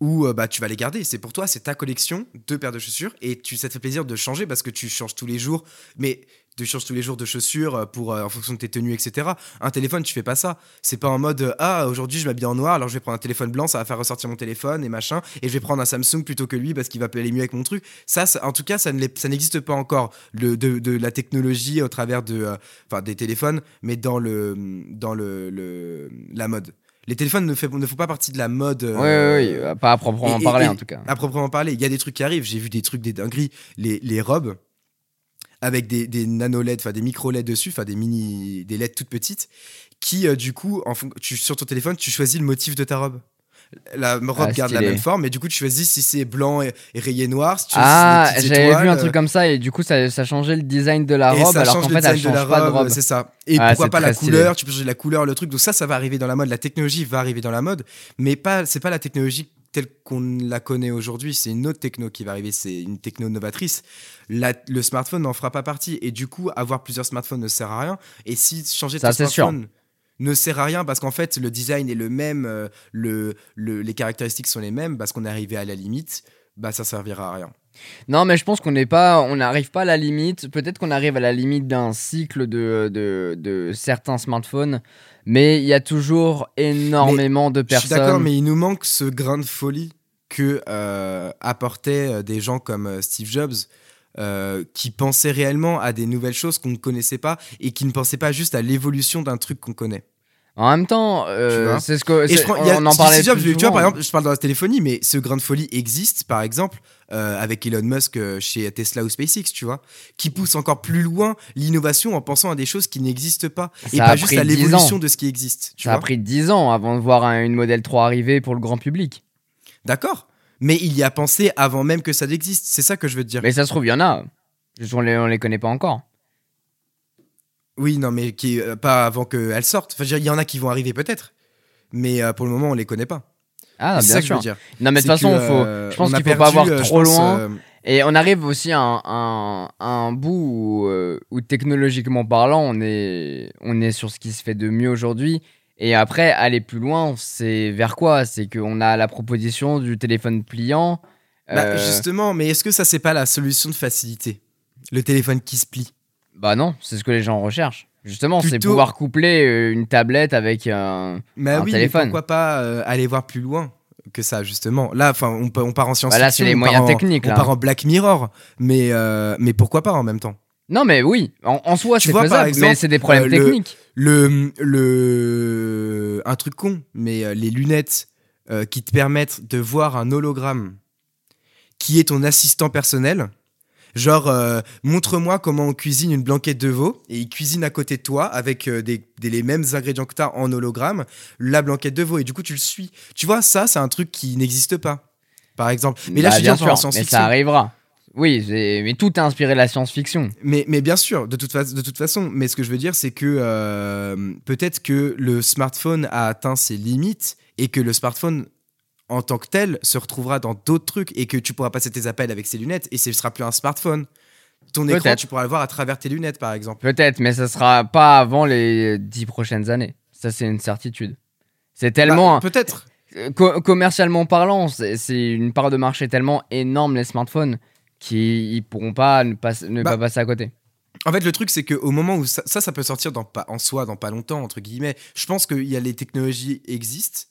où euh, bah, tu vas les garder, c'est pour toi, c'est ta collection, deux paires de chaussures, et tu, ça te fait plaisir de changer parce que tu changes tous les jours. Mais tu changes tous les jours de chaussures euh, pour, euh, en fonction de tes tenues, etc. Un téléphone, tu fais pas ça. C'est pas en mode Ah, aujourd'hui je m'habille en noir, alors je vais prendre un téléphone blanc, ça va faire ressortir mon téléphone et machin, et je vais prendre un Samsung plutôt que lui parce qu'il va aller mieux avec mon truc. Ça, ça- en tout cas, ça n'existe pas encore de, la technologie au travers de, des téléphones, mais dans, le, dans le- la mode. Les téléphones ne, fait- ne font pas partie de la mode. Oui, euh, oui, oui, pas à proprement et- parler et- en tout cas. à proprement parler, il y a des trucs qui arrivent. J'ai vu des trucs, des dingueries. Les, les robes avec des, des nano LED, enfin des micro LED dessus, enfin des mini, des LED toutes petites, qui euh, du coup, en tu, sur ton téléphone, tu choisis le motif de ta robe. La robe Ah, garde la même forme, mais du coup, tu choisis si c'est blanc et, et rayé noir. Si tu Ah, j'avais vu un truc comme ça et du coup ça, ça changeait le design de la et robe ça alors qu'en le fait elle change de la pas de robe, c'est ça. Et Ah, pourquoi pas la stylé. couleur Tu peux changer la couleur, le truc. Donc ça, ça va arriver dans la mode. La technologie va arriver dans la mode, mais pas, c'est pas la technologie telle qu'on la connaît aujourd'hui. C'est une autre techno qui va arriver. C'est une techno novatrice. La- le smartphone n'en fera pas partie. Et du coup, avoir plusieurs smartphones ne sert à rien. Et si changer c'est sûr. Ne sert à rien parce qu'en fait le design est le même, euh, le, le- les caractéristiques sont les mêmes, parce qu'on est arrivé à la limite, bah ça servira à rien. Non, mais je pense qu'on n'est pas, on n'arrive pas à la limite. Peut-être qu'on arrive à la limite d'un cycle de, de, de certains smartphones, mais il y a toujours énormément de Je suis d'accord, personnes. mais il nous manque ce grain de folie que euh, apportaient euh, des gens comme Steve Jobs. euh, qui pensaient réellement à des nouvelles choses qu'on ne connaissait pas et qui ne pensaient pas juste à l'évolution d'un truc qu'on connaît. En même temps, euh, c'est ce que Et je prends- a- on en parlait. Plus tu vois, par exemple, je parle dans la téléphonie, mais ce grain de folie existe, par exemple, euh, avec Elon Musk euh, chez Tesla ou SpaceX, tu vois, qui pousse encore plus loin l'innovation en pensant à des choses qui n'existent pas et Ça pas a juste à 10 l'évolution de ce qui existe. Tu Ça a vois pris 10 ans avant de voir un- une modèle 3 arriver pour le grand public. D'accord Mais il y a pensé avant même que ça n'existe. C'est ça que je veux te dire. Mais ça se trouve, il y en a. Juste, on les, on les connaît pas encore. Oui, non, mais qui, euh, pas avant qu'elles sortent. Enfin, je veux dire, il y en a qui vont arriver peut-être. Mais euh, pour le moment, on les connaît pas. Ah, c'est bien ça que je veux dire. Non, mais de toute façon, que, faut, euh, je pense qu'il faut perdu, pas avoir trop pense, loin. Et on arrive aussi à un, un- à un bout où, où technologiquement parlant, on est, on est sur ce qui se fait de mieux aujourd'hui. Et après, aller plus loin, c'est vers quoi? C'est qu'on a la proposition du téléphone pliant. bah, euh, justement, mais est-ce que ça, c'est pas la solution de facilité Le téléphone qui se plie. Bah non, c'est ce que les gens recherchent. Justement, c'est pouvoir coupler euh, une tablette avec un. Oui, téléphone. mais pourquoi pas euh, aller voir plus loin que ça, justement Là, enfin, on, part en science-fiction. Bah là, c'est les moyens en- techniques, On part en Black Mirror. Mais, euh, mais pourquoi pas en même temps? Non, mais oui, en, en soi, c'est faisable, exemple, mais c'est des problèmes euh, le- techniques. le, le un truc con mais les lunettes qui te permettent de voir un hologramme qui est ton assistant personnel genre euh, montre-moi comment on cuisine une blanquette de veau et il cuisine à côté de toi avec euh, des, des- les mêmes ingrédients que tu as en hologramme la blanquette de veau et du coup tu le suis tu vois ça c'est un truc qui n'existe pas par exemple mais là Bah, je suis bien bien en sûr, mais ça arrivera. Oui, mais tout est inspiré de la science-fiction. Mais, mais bien sûr, de toute, fa- de toute façon. Mais ce que je veux dire, c'est que euh, peut-être que le smartphone a atteint ses limites et que le smartphone en tant que tel se retrouvera dans d'autres trucs et que tu pourras passer tes appels avec ses lunettes et ce sera plus un smartphone. Ton écran, tu pourras le voir à travers tes lunettes, par exemple. Peut-être, mais ça sera pas avant les dix prochaines années. Ça, c'est une certitude. C'est tellement, Bah, peut-être. euh, co- commercialement parlant, c'est c'est une part de marché tellement énorme les smartphones qu'ils pourront pas ne pas, ne Bah, pas passer à côté. En fait, le truc, c'est qu'au moment où ça, ça, ça peut sortir dans pas, en soi dans pas longtemps, entre guillemets, je pense que y a les technologies existent,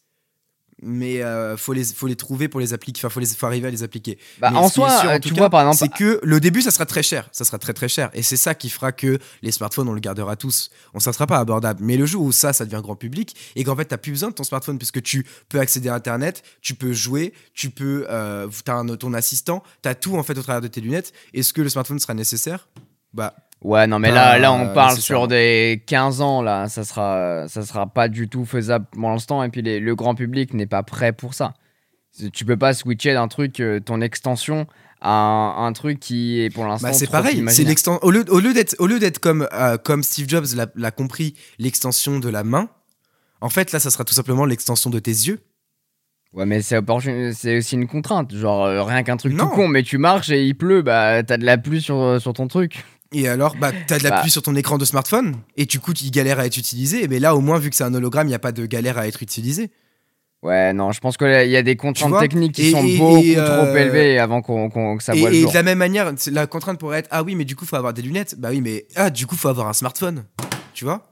mais euh, faut, les, faut les trouver pour les appliquer. Enfin, faut, les, faut arriver à les appliquer. Bah, en soi, sûr, en euh, tout tu cas, vois par exemple, c'est que le début, ça sera très cher. Ça sera très très cher. Et c'est ça qui fera que les smartphones, on le gardera tous. On ça sera pas abordable. Mais le jour où ça, ça devient grand public et qu'en fait, t'as plus besoin de ton smartphone puisque tu peux accéder à Internet, tu peux jouer, tu peux, euh, t'as un, ton assistant, t'as tout en fait au travers de tes lunettes. Est-ce que le smartphone sera nécessaire? Bah, ouais, non, mais là, là, on parle sur des 15 ans, là, ça sera, ça sera pas du tout faisable pour l'instant, et puis les- le grand public n'est pas prêt pour ça. Tu peux pas switcher d'un truc, euh, ton extension, à un, un truc qui est pour l'instant. Bah, c'est pareil, c'est l'extension. Au lieu, au lieu d'être, comme, euh, comme Steve Jobs l'a, compris, l'extension de la main. En fait, là, ça sera tout simplement l'extension de tes yeux. Ouais, mais c'est aussi une contrainte. Genre, euh, rien qu'un truc Non. tout con, mais tu marches et il pleut, bah t'as de la pluie sur, sur ton truc. Et alors, bah, t'as de la Bah. sur ton écran de smartphone, et du coup, il galère à être utilisé. Mais là, au moins, vu que c'est un hologramme, il n'y a pas de galère à être utilisé. Ouais, non, je pense qu'il y a des contraintes techniques qui Et- sont et- beaucoup et, trop euh, élevées avant qu'on, qu'on- que ça Et, voit le et jour. de la même manière, la contrainte pourrait être ah oui, mais du coup, faut avoir des lunettes. Bah oui, mais ah du coup, faut avoir un smartphone. Tu vois?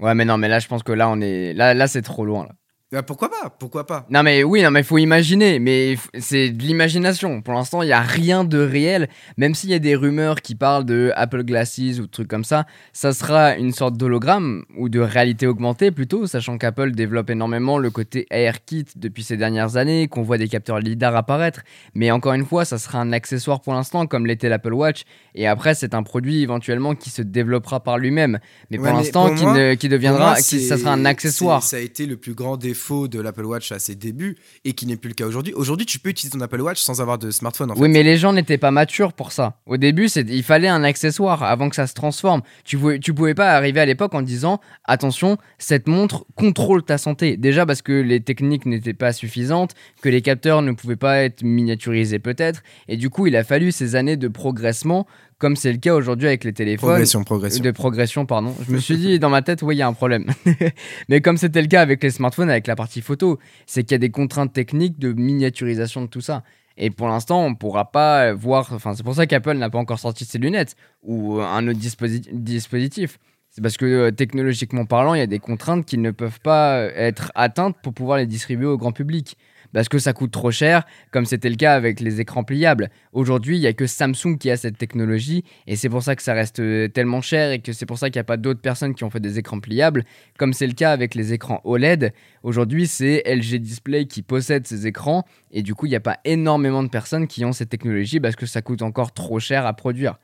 Ouais, mais non, mais là, je pense que là, on est. Là, là c'est trop loin. Là. Bah, Pourquoi pas Pourquoi pas Non, mais oui, non, mais faut imaginer. Mais c'est de l'imagination. Pour l'instant, il n'y a rien de réel. Même s'il y a des rumeurs qui parlent de Apple Glasses ou de trucs comme ça, ça sera une sorte d'hologramme ou de réalité augmentée plutôt, sachant qu'Apple développe énormément le côté AirKit depuis ces dernières années, qu'on voit des capteurs LiDAR apparaître. Mais encore une fois, ça sera un accessoire pour l'instant, comme l'était l'Apple Watch. Et après, c'est un produit éventuellement qui se développera par lui-même. Mais pour Ouais, l'instant, qui, qui deviendra, moi, qui, ça sera un accessoire. Ça a été le plus grand défaut de l'Apple Watch à ses débuts et qui n'est plus le cas aujourd'hui. Aujourd'hui, tu peux utiliser ton Apple Watch sans avoir de smartphone. En fait. Oui, mais les gens n'étaient pas matures pour ça. Au début, il fallait un accessoire avant que ça se transforme. Tu pouvais, tu pouvais pas arriver à l'époque en disant attention, cette montre contrôle ta santé. Déjà parce que les techniques n'étaient pas suffisantes, que les capteurs ne pouvaient pas être miniaturisés peut-être, et du coup, il a fallu ces années de progressement, comme c'est le cas aujourd'hui avec les téléphones. Progression, progression. De progression, pardon. Je me suis dit dans ma tête, oui, il y a un problème. Mais comme c'était le cas avec les smartphones, avec la partie photo, c'est qu'il y a des contraintes techniques de miniaturisation de tout ça. Et pour l'instant, on ne pourra pas voir. Enfin, c'est pour ça qu'Apple n'a pas encore sorti ses lunettes ou un autre disposi- dispositif. C'est parce que euh, technologiquement parlant, il y a des contraintes qui ne peuvent pas euh, être atteintes pour pouvoir les distribuer au grand public. Parce que ça coûte trop cher, comme c'était le cas avec les écrans pliables. Aujourd'hui, il n'y a que Samsung qui a cette technologie, et c'est pour ça que ça reste euh, tellement cher, et que c'est pour ça qu'il n'y a pas d'autres personnes qui ont fait des écrans pliables, comme c'est le cas avec les écrans OLED. Aujourd'hui, c'est LG Display qui possède ces écrans, et du coup, il n'y a pas énormément de personnes qui ont cette technologie parce que ça coûte encore trop cher à produire.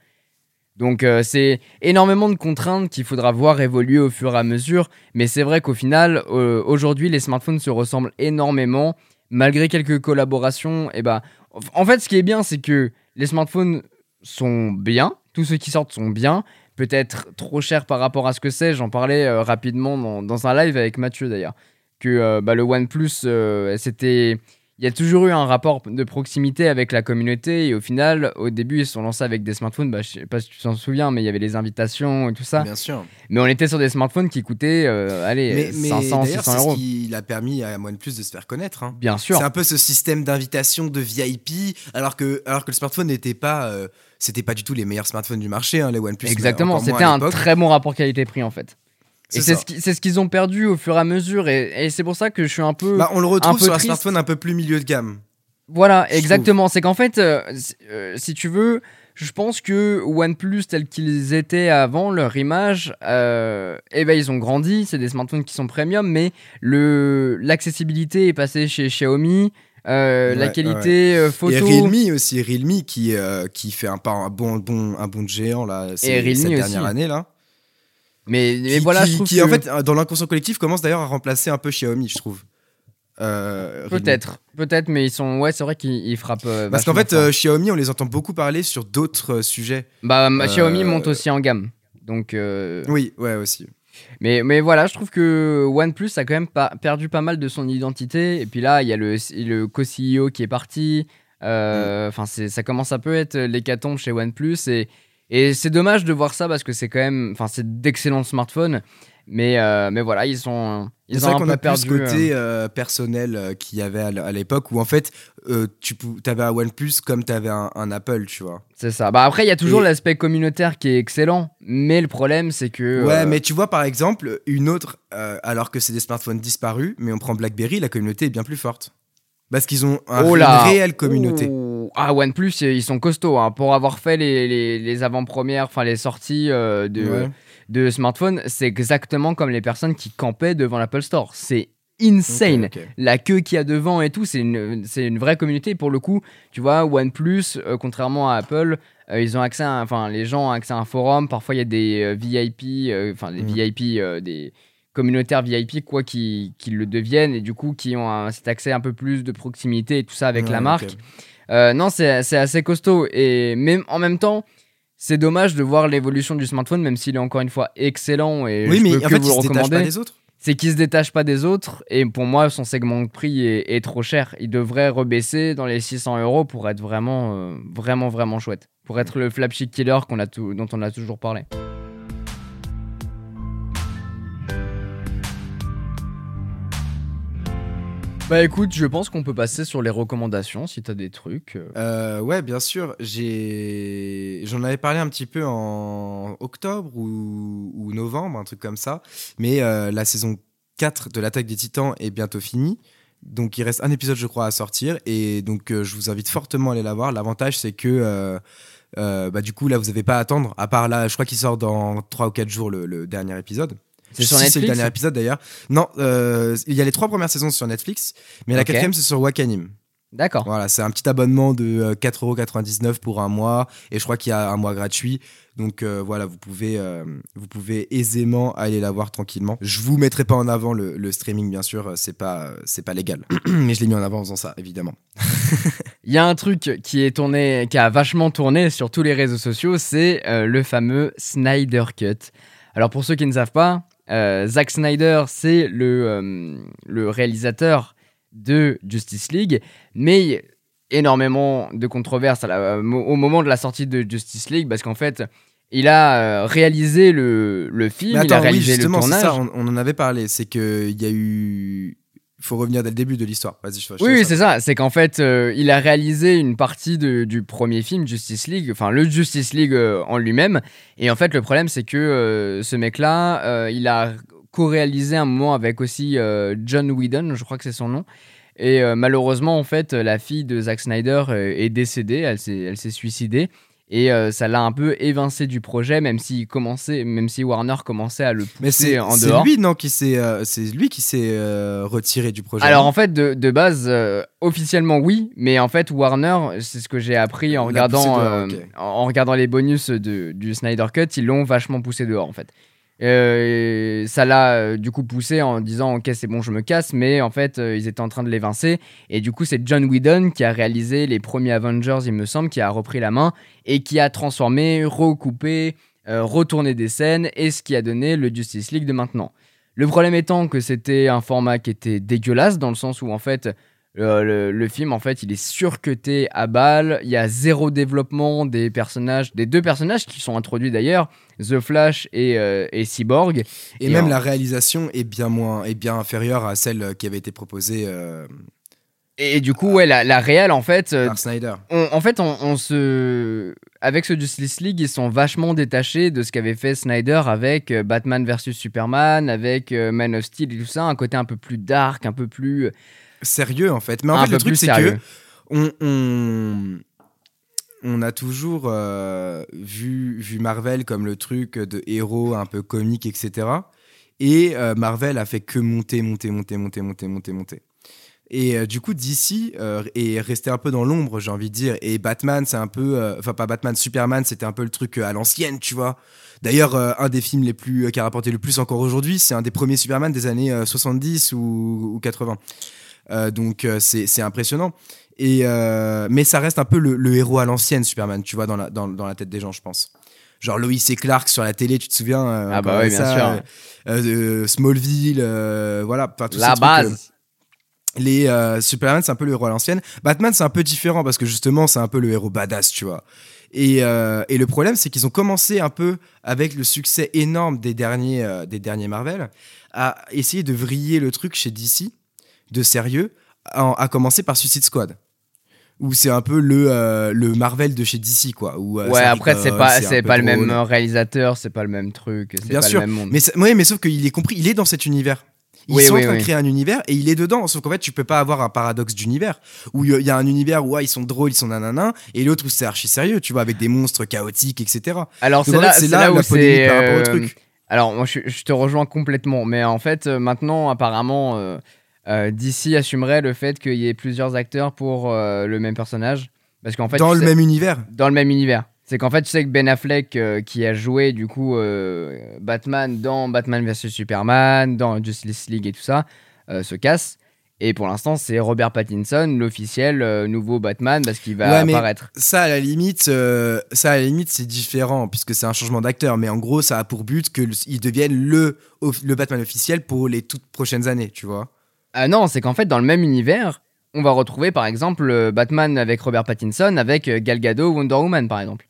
Donc euh, c'est énormément de contraintes qu'il faudra voir évoluer au fur et à mesure, mais c'est vrai qu'au final, euh, aujourd'hui, les smartphones se ressemblent énormément, malgré quelques collaborations. Et bah, en fait, ce qui est bien, c'est que les smartphones sont bien, tous ceux qui sortent sont bien, peut-être trop chers par rapport à ce que c'est. J'en parlais euh, rapidement dans, un live avec Mathieu d'ailleurs, que bah, le OnePlus, c'était il y a toujours eu un rapport de proximité avec la communauté et au final, au début, ils se sont lancés avec des smartphones. Bah, je sais pas si tu t'en souviens, mais il y avait les invitations et tout ça. Bien sûr. Mais on était sur des smartphones qui coûtaient, euh, allez, Mais, mais 500, d'ailleurs, 600 c'est euros. ce qui a permis à OnePlus de se faire connaître. hein. Bien sûr. C'est un peu ce système d'invitation de VIP, alors que, alors que le smartphone n'était pas, euh, c'était pas du tout les meilleurs smartphones du marché, hein, les OnePlus. Exactement. C'était un très bon rapport qualité-prix en fait. Et C'est ce qu'ils ont perdu au fur et à mesure. Et, et c'est pour ça que je suis un peu. Bah, on le retrouve sur un smartphone un peu plus milieu de gamme. Voilà, exactement. C'est qu'en fait, euh, si- euh, si tu veux, je pense que OnePlus, tel qu'ils étaient avant, leur image, euh, eh ben, ils ont grandi. C'est des smartphones qui sont premium, mais le l'accessibilité est passée chez Xiaomi. euh, la Ouais, qualité euh, photo. Et Realme aussi, Realme qui, euh, qui fait un, pas un bon, bon, un bon géant là, ces- Realme cette aussi. dernière année là. Mais, mais Qui, voilà, qui- je trouve qui, que en fait, euh, dans l'inconscient collectif, commence d'ailleurs à remplacer un peu Xiaomi, je trouve. Euh, peut-être, peut-être, mais ils sont, ouais, c'est vrai qu'ils ils frappent. euh, Parce qu'en fait, euh, Xiaomi, on les entend beaucoup parler sur d'autres sujets. bah, Xiaomi monte aussi en gamme. Donc, Oui, ouais, aussi. Mais, mais voilà, je trouve que OnePlus a quand même pas, perdu pas mal de son identité. Et puis là, il y a le, le co-CEO qui est parti. Euh, Enfin, ça commence à peu être l'hécatombe chez OnePlus. Et, et c'est dommage de voir ça parce que c'est quand même. Enfin, c'est d'excellents smartphones. Mais, euh, mais voilà, ils sont. Ils C'est ont vrai un qu'on peu a plus perdu. ce côté euh, personnel euh, qu'il y avait à l'époque où en fait, tu avais un OnePlus comme tu avais un, un Apple, tu vois. C'est ça. Bah après, il y a toujours Et- l'aspect communautaire qui est excellent. Mais le problème, c'est que. Ouais, mais tu vois par exemple, une autre, alors que c'est des smartphones disparus, mais on prend BlackBerry, la communauté est bien plus forte. Parce qu'ils ont un- Oh une réelle communauté. Ah, OnePlus, ils sont costauds. hein. Pour avoir fait les, les, les avant-premières, enfin les sorties euh, de, Ouais. de smartphones, c'est exactement comme les personnes qui campaient devant l'Apple Store. C'est insane. La queue qu'il y a devant et tout, c'est une, une vraie communauté. Pour le coup, tu vois, OnePlus, euh, contrairement à Apple, euh, ils ont accès à, enfin, les gens ont accès à un forum. Parfois, il y a des euh, VIP, enfin, des Mhm. VIP, des communautaires VIP, quoi, qui, qui le deviennent et du coup, qui ont un- cet accès un peu plus de proximité et tout ça avec la marque. Euh, non, c'est assez costaud. Et même, en même temps, c'est dommage de voir l'évolution du smartphone, même s'il est encore une fois excellent. Et Oui, je mais peux en que fait, vous le se détachent pas des autres. C'est qu'il se détache pas des autres. Et pour moi, son segment de prix est, est trop cher. Il devrait rebaisser dans les 600 euros pour être vraiment, euh, vraiment, vraiment chouette. Pour être le flagship killer qu'on a tout, dont on a toujours parlé. Bah écoute, je pense qu'on peut passer sur les recommandations si t'as des trucs. euh. Euh, ouais, bien sûr. J'en avais parlé un petit peu en octobre ou, novembre, un truc comme ça. Mais euh, la saison 4 de l'attaque des Titans est bientôt finie. Donc il reste un épisode, je crois, à sortir. Et donc je vous invite fortement à aller la voir. L'avantage, c'est que bah, du coup, là, vous n'avez pas à attendre. À part là, je crois qu'il sort dans 3 ou 4 jours le dernier épisode. C'est sur Si, Netflix C'est le dernier épisode d'ailleurs. Non, euh, il y a les trois premières saisons sur Netflix, mais la quatrième c'est sur Wakanim. D'accord. Voilà, c'est un petit abonnement de euh, 4,99€ pour un mois et je crois qu'il y a un mois gratuit. Donc euh, voilà, vous pouvez, euh, vous pouvez aisément aller la voir tranquillement. Je vous mettrai pas en avant le, le streaming, bien sûr, euh, c'est pas, euh, c'est pas légal. Mais je l'ai mis en avant en faisant ça, évidemment. Il y a un truc qui est tourné, qui a vachement tourné sur tous les réseaux sociaux, c'est euh, le fameux Snyder Cut. Alors pour ceux qui ne savent pas, euh, Zack Snyder, c'est le, euh, le réalisateur de Justice League, mais énormément de controverses à la- au moment de la sortie de Justice League, parce qu'en fait, il a euh, réalisé le, le film, Mais il a attends, oui, réalisé le justement, c'est tournage. ça, on, on en avait parlé. C'est qu'il y a eu. Il faut revenir dès le début de l'histoire. Vas-y, je, Oui, c'est ça. C'est qu'en fait, euh, il a réalisé une partie de- du premier film, Justice League, enfin le Justice League euh, en lui-même. Et en fait, le problème, c'est que euh, ce mec-là, il a co-réalisé un moment avec aussi John Whedon, je crois que c'est son nom. Et malheureusement, en fait, la fille de Zack Snyder est décédée, elle s'est suicidée. Et euh, ça l'a un peu évincé du projet, même si, commençait, même si Warner commençait à le pousser Mais c'est en c'est dehors. lui, non, qui s'est, euh, c'est lui qui s'est euh, retiré du projet. Alors en fait, de, de base, euh, officiellement oui, mais en fait Warner, c'est ce que j'ai appris en regardant, dehors, euh, en en regardant les bonus de, du Snyder Cut, ils l'ont vachement poussé dehors en fait. Euh, ça l'a euh, du coup poussé en disant ok c'est bon je me casse mais en fait euh, ils étaient en train de l'évincer et du coup c'est John Whedon qui a réalisé les premiers Avengers il me semble qui a repris la main et qui a transformé, recoupé, euh, retourné des scènes et ce qui a donné le Justice League de maintenant. Le problème étant que c'était un format qui était dégueulasse dans le sens où en fait euh, le, le film en fait il est surcuté à balle, il y a zéro développement des personnages, des deux personnages qui sont introduits d'ailleurs, The Flash et, euh, et Cyborg. Et, Et même en- la réalisation est bien moins, est bien inférieure à celle qui avait été proposée euh, Et, du coup ouais la, la réelle en fait euh, par Snyder. on- en fait, on, on se. Avec ce Justice League, ils sont vachement détachés de ce qu'avait fait Snyder avec euh, Batman vs Superman, avec euh, Man of Steel et tout ça, un côté un peu plus dark, un peu plus. Sérieux en fait. Mais en un fait, le truc c'est que on, on, on a toujours euh, vu, vu Marvel comme le truc de héros un peu comique, etc. Et euh, Marvel a fait que monter, monter, monter, monter, monter, monter, monter. Et euh, du coup, DC est resté un peu dans l'ombre, j'ai envie de dire. Et Batman, c'est un peu. Enfin, pas Batman, Superman, c'était un peu le truc à l'ancienne, tu vois. D'ailleurs, euh, un des films les plus, euh, qui a rapporté le plus encore aujourd'hui, c'est un des premiers Superman des années euh, 70 ou, ou 80. Euh, donc, euh, c'est impressionnant. Et, euh, mais ça reste un peu le, le héros à l'ancienne, Superman, tu vois, dans la, dans, dans la tête des gens, je pense. Genre Lois et Clark sur la télé, tu te souviens euh, Ah bah oui, bien ça, sûr. euh, euh, Smallville, voilà. enfin, La base. les Superman c'est un peu le héros à l'ancienne Batman c'est un peu différent parce que justement c'est un peu le héros badass tu vois et, et le problème c'est qu'ils ont commencé un peu avec le succès énorme des derniers des derniers Marvel à essayer de vriller le truc chez DC de sérieux en- à commencer par Suicide Squad où c'est un peu le, euh, le Marvel de chez DC quoi où, euh, ouais, après, c'est pas, c'est pas le même réalisateur, c'est pas le même truc, c'est Bien pas sûr, le même monde. mais, ouais, mais sauf qu'il est compris, il est dans cet univers. Ils Oui, sont oui, en train oui. de créer un univers et il est dedans. Sauf qu'en fait, tu peux pas avoir un paradoxe d'univers où il y a- un univers où ils sont drôles, ils sont nanana, et l'autre où c'est archi sérieux, tu vois, avec des monstres chaotiques, etc. Alors, c'est là, où la polémique c'est. par rapport au euh, truc. Alors, moi, je, je te rejoins complètement. Mais en fait, maintenant, apparemment, euh, DC assumerait le fait qu'il y ait plusieurs acteurs pour euh, le même personnage. Parce qu'en fait, dans le sais- même univers. dans le même univers. C'est qu'en fait, tu sais que Ben Affleck, euh, qui a joué du coup euh, Batman dans Batman vs Superman, dans Justice League et tout ça, euh, se casse. Et pour l'instant, c'est Robert Pattinson, l'officiel euh, nouveau Batman, parce qu'il va Ouais, apparaître. Ça, à la limite, euh, ça, à la limite, c'est différent puisque c'est un changement d'acteur. Mais en gros, ça a pour but qu'il devienne le, le Batman officiel pour les toutes prochaines années, tu vois. Ah non, c'est qu'en fait, dans le même univers, on va retrouver par exemple euh, Batman avec Robert Pattinson, avec euh, Gal Gadot, Wonder Woman par exemple.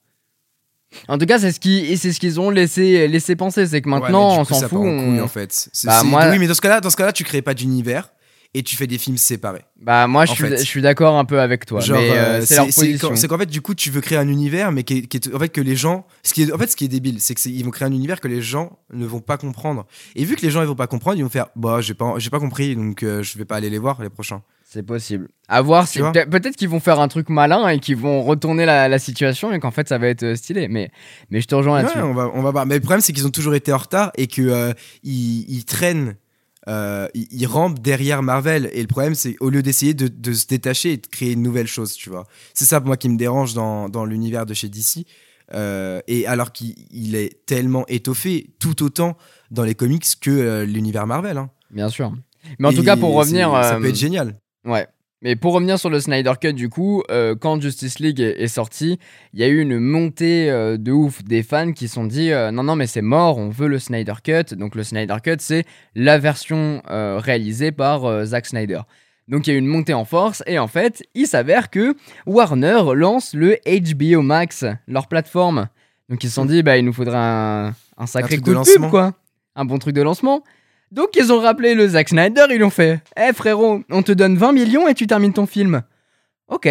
En tout cas, c'est ce qui- c'est ce qu'ils ont laissé, laissé penser. C'est que maintenant, Ouais, on s'en fout. en couille, on- en fait. C'est- Bah, moi- Oui, mais dans ce cas-là, dans ce cas-là, tu crées pas d'univers et tu fais des films séparés. Bah moi je suis, fait. je suis d'accord un peu avec toi. Euh, euh, c'est leur c'est position. qu'en c'est qu'en fait, du coup, tu veux créer un univers, mais qui est, qui en fait que les gens, ce qui est, en fait, ce qui est débile, c'est que c'est- ils vont créer un univers que les gens ne vont pas comprendre. Et vu que les gens ils vont pas comprendre, ils vont faire, bah, j'ai pas, j'ai pas compris, donc euh, je vais pas aller les voir les prochains. C'est possible. À voir si peut-être qu'ils vont faire un truc malin et qu'ils vont retourner la, la situation et qu'en fait ça va être euh, stylé. Mais mais je te rejoins là-dessus. Ouais, on va, on va voir. Mais le problème, c'est qu'ils ont toujours été en retard et que euh, ils, ils traînent. Euh, ils rampent derrière Marvel et le problème c'est au lieu d'essayer de, de se détacher et de créer une nouvelle chose tu vois c'est ça moi qui me dérange dans, dans l'univers de chez DC Euh, et alors qu'il il est tellement étoffé tout autant dans les comics que euh, l'univers Marvel hein. Bien sûr. Mais en Et tout cas pour revenir, ça peut être génial ouais. Mais pour revenir sur le Snyder Cut, du coup, euh, quand Justice League est, est sorti, il y a eu une montée euh, de ouf des fans qui se sont dit euh, non, non, mais c'est mort, on veut le Snyder Cut. Donc le Snyder Cut, c'est la version réalisée par Zack Snyder. Donc il y a eu une montée en force, et en fait, il s'avère que Warner lance le HBO Max, leur plateforme. Donc ils se sont dit, bah, il nous faudrait un, un sacré coup de de, pub, quoi. Un bon truc de lancement. Donc ils ont rappelé le Zack Snyder, ils l'ont fait. Eh frérot, on te donne 20 millions et tu termines ton film. Ok.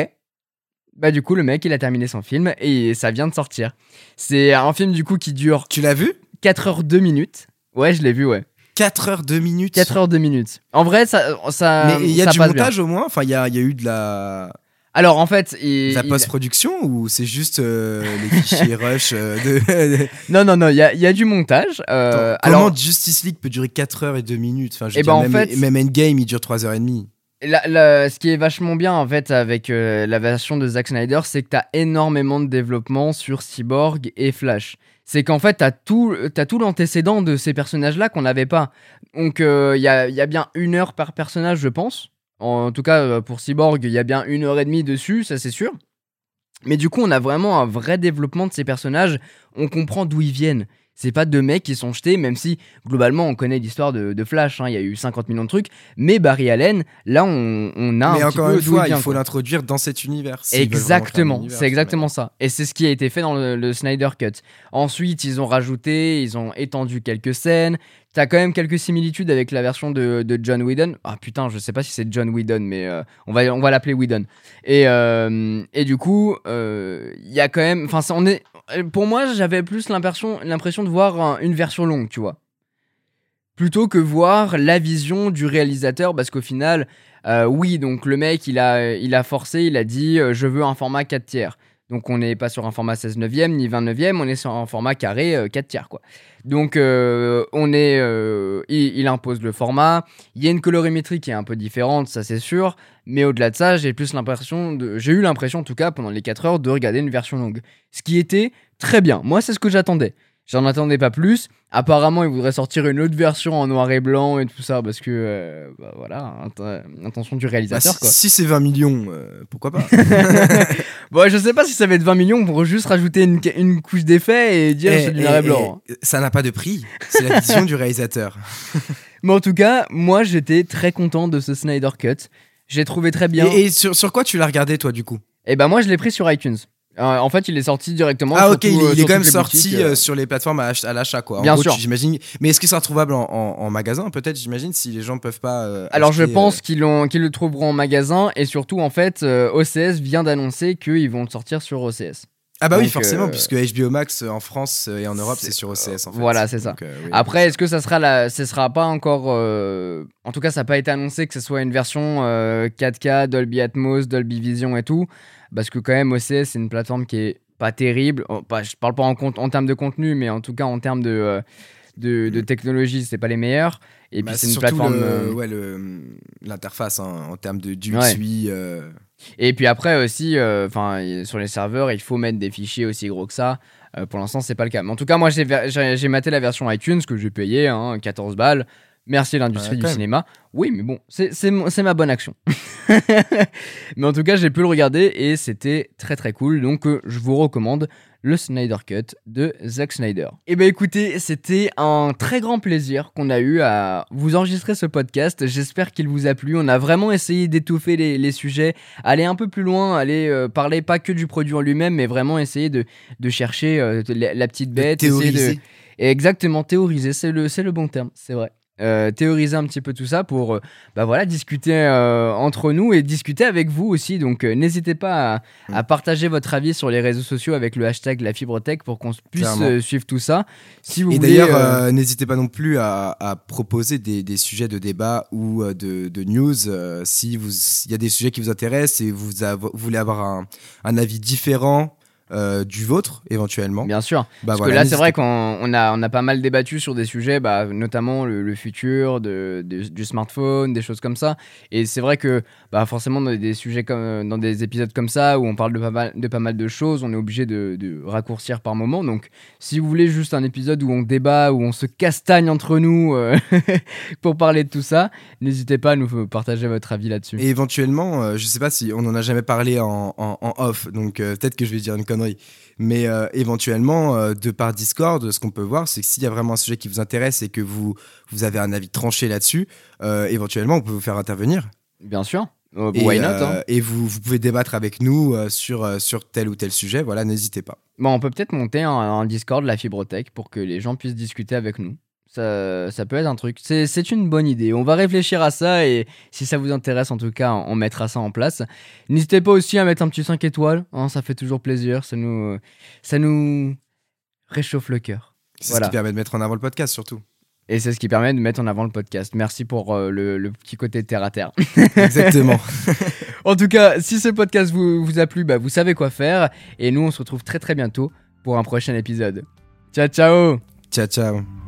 Bah du coup le mec il a terminé son film et ça vient de sortir. C'est un film du coup qui dure tu l'as vu 4 heures 2 minutes. Ouais je l'ai vu ouais. 4 heures 2 minutes 4 heures 2 minutes. En vrai ça... ça mais il y a ça du bien. montage au moins enfin il y a, il y a eu de la Alors en fait... il- la il- post-production ou c'est juste euh, les fichiers rush euh, de Non non non, il y a, y a du montage. Euh, Attends, Comment alors Justice League peut durer 4 heures et 2 minutes enfin, je veux Eh ben, en même, fait- même Endgame il dure 3 heures et demie. La- la- ce qui est vachement bien en fait avec euh, la version de Zack Snyder, c'est que t'as énormément de développement sur Cyborg et Flash. C'est qu'en fait, t'as tout, t'as tout l'antécédent de ces personnages-là qu'on n'avait pas. Donc, il y, a, y a bien une heure par personnage, je pense. En tout cas, euh, pour Cyborg, il y a bien une heure et demie dessus, ça c'est sûr. Mais du coup, on a vraiment un vrai développement de ces personnages. On comprend d'où ils viennent. C'est pas deux mecs qui sont jetés, même si globalement on connaît l'histoire de, de Flash. hein, Il y a eu 50 millions de trucs. Mais Barry Allen, là, on, on a Mais un encore petit peu une fois, il faut l'introduire dans cet univers. Exactement, c'est exactement ça. Et c'est ce qui a été fait dans le, le Snyder Cut. Ensuite, ils ont rajouté, ils ont étendu quelques scènes. T'as quand même quelques similitudes avec la version de, de John Whedon. Ah putain, je sais pas si c'est John Whedon, mais euh, on va, on va l'appeler Whedon. Et, euh, et du coup, euh, il y a quand même. Enfin, on est. Pour moi, j'avais plus l'impression, l'impression de voir un- une version longue, tu vois. Plutôt que voir la vision du réalisateur, parce qu'au final, euh, oui, donc le mec, il a, il a forcé, il a dit euh, je veux un format 4 tiers. Donc on n'est pas sur un format 16 neuvième ni 20 neuvième, on est sur un format carré euh, 4 tiers quoi. Donc euh, on est, euh, il, impose le format. Il y a une colorimétrie qui est un peu différente, ça c'est sûr. Mais au-delà de ça, j'ai plus l'impression j'ai eu l'impression en tout cas pendant les 4 heures de regarder une version longue, ce qui était très bien. Moi c'est ce que j'attendais. J'en attendais pas plus. Apparemment, ils voudraient sortir une autre version en noir et blanc et tout ça parce que, euh, bah, voilà, int- intention du Bah, réalisateur si, quoi. si c'est 20 millions, euh, pourquoi pas? Bon, je sais pas si ça va être 20 millions pour juste rajouter une, une couche d'effet et dire Eh, c'est du eh, noir et eh, blanc. Ça n'a pas de prix. C'est la vision du réalisateur. Mais en tout cas, moi j'étais très content de ce Snyder Cut. J'ai trouvé très bien. Et, et sur, sur quoi tu l'as regardé, toi, du coup? Et ben moi je l'ai pris sur iTunes. Euh, en fait, il est sorti directement. Ah, ok, tout, il, euh, il est sur quand même sorti euh, euh. sur les plateformes à, ach- à l'achat, quoi. En Bien gros, sûr. J'imagine. Mais est-ce que ça sera trouvable en, en- en magasin, peut-être, j'imagine, si les gens peuvent pas. euh, Alors je pense euh, qu'ils l'ont- qu'ils le trouveront en magasin et surtout en fait euh, OCS vient d'annoncer qu'ils vont le sortir sur OCS. Ah, bah oui, forcément, euh, puisque HBO Max euh, en France et en Europe, c'est sur OCS, en fait. voilà, c'est ça. Euh, oui. Après, est-ce que ça sera la, ce sera pas encore, euh, en tout cas, ça n'a pas été annoncé que ce soit une version euh, 4K, Dolby Atmos, Dolby Vision et tout, parce que quand même OCS c'est une plateforme qui est pas terrible. Oh, pas- je parle pas en, compte, en termes de contenu, mais en tout cas en termes de euh, de, de technologie, c'est pas les meilleurs. Et Bah, puis c'est une plateforme. le- euh, ouais, l'interface hein, en termes de du Ouais. UI, euh, Et puis après aussi, euh, enfin sur les serveurs, il faut mettre des fichiers aussi gros que ça. Pour l'instant, c'est pas le cas. Mais en tout cas, moi, j'ai maté la version iTunes que j'ai payé, hein, 14 balles. Merci l'industrie Ouais, du cinéma. Oui, mais bon, c'est- ma bonne action. mais en tout cas, j'ai pu le regarder et c'était très très cool. Donc, euh, je vous recommande le Snyder Cut de Zack Snyder. Et ben écoutez, c'était un très grand plaisir qu'on a eu à vous enregistrer ce podcast. J'espère qu'il vous a plu. On a vraiment essayé d'étouffer les, les sujets, aller un peu plus loin, aller euh, parler pas que du produit en lui-même, mais vraiment essayer de, de chercher euh, la, la petite bête, de, théoriser. exactement, théoriser, c'est le, c'est le bon terme, c'est vrai. Euh, théoriser un petit peu tout ça pour euh, bah voilà, discuter euh, entre nous et discuter avec vous aussi. Donc n'hésitez pas à, à partager votre avis sur les réseaux sociaux avec le hashtag la fibrotech pour qu'on puisse suivre tout ça. Si vous Et d'ailleurs, n'hésitez pas non plus à, à proposer des, des sujets de débat ou de, de news. si vous, il y a des sujets qui vous intéressent et vous, voulez avoir un, un avis différent euh, du vôtre, éventuellement. bien sûr. Bah Parce voilà, que là, c'est vrai qu'on on a, on a pas mal débattu sur des sujets, bah, notamment le, le futur de, de- du smartphone, des choses comme ça. Et c'est vrai que bah, forcément, dans des sujets comme, dans des épisodes comme ça, où on parle de pas mal de, pas mal de choses, on est obligé de, de raccourcir par moment. Donc, si vous voulez juste un épisode où on débat, où on se castagne entre nous euh, pour parler de tout ça, n'hésitez pas à nous partager votre avis là-dessus. Et éventuellement, euh, je sais pas si on en a jamais parlé en, en- en off, donc euh, peut-être que je vais dire une connerie. Mais euh, éventuellement, euh, de par Discord, ce qu'on peut voir, c'est que s'il y a vraiment un sujet qui vous intéresse et que vous, vous avez un avis tranché là-dessus, euh, éventuellement, on peut vous faire intervenir. Bien sûr. Et, why not hein. et vous, vous pouvez débattre avec nous sur, sur tel ou tel sujet. Voilà, n'hésitez pas. Bon, on peut peut-être monter un, un Discord, la Fibrotech, pour que les gens puissent discuter avec nous. Ça, ça peut être un truc. C'est une bonne idée. On va réfléchir à ça et si ça vous intéresse, en tout cas, on mettra ça en place. N'hésitez pas aussi à mettre un petit 5 étoiles. hein, ça fait toujours plaisir. Ça nous, ça nous réchauffe le cœur. C'est Voilà. ce qui permet de mettre en avant le podcast, surtout. Et c'est ce qui permet de mettre en avant le podcast. Merci pour euh, le, le petit côté terre à terre. Exactement. En tout cas, si ce podcast vous, vous a plu, bah, vous savez quoi faire. Et nous, on se retrouve très très bientôt pour un prochain épisode. Ciao, ciao ciao, ciao.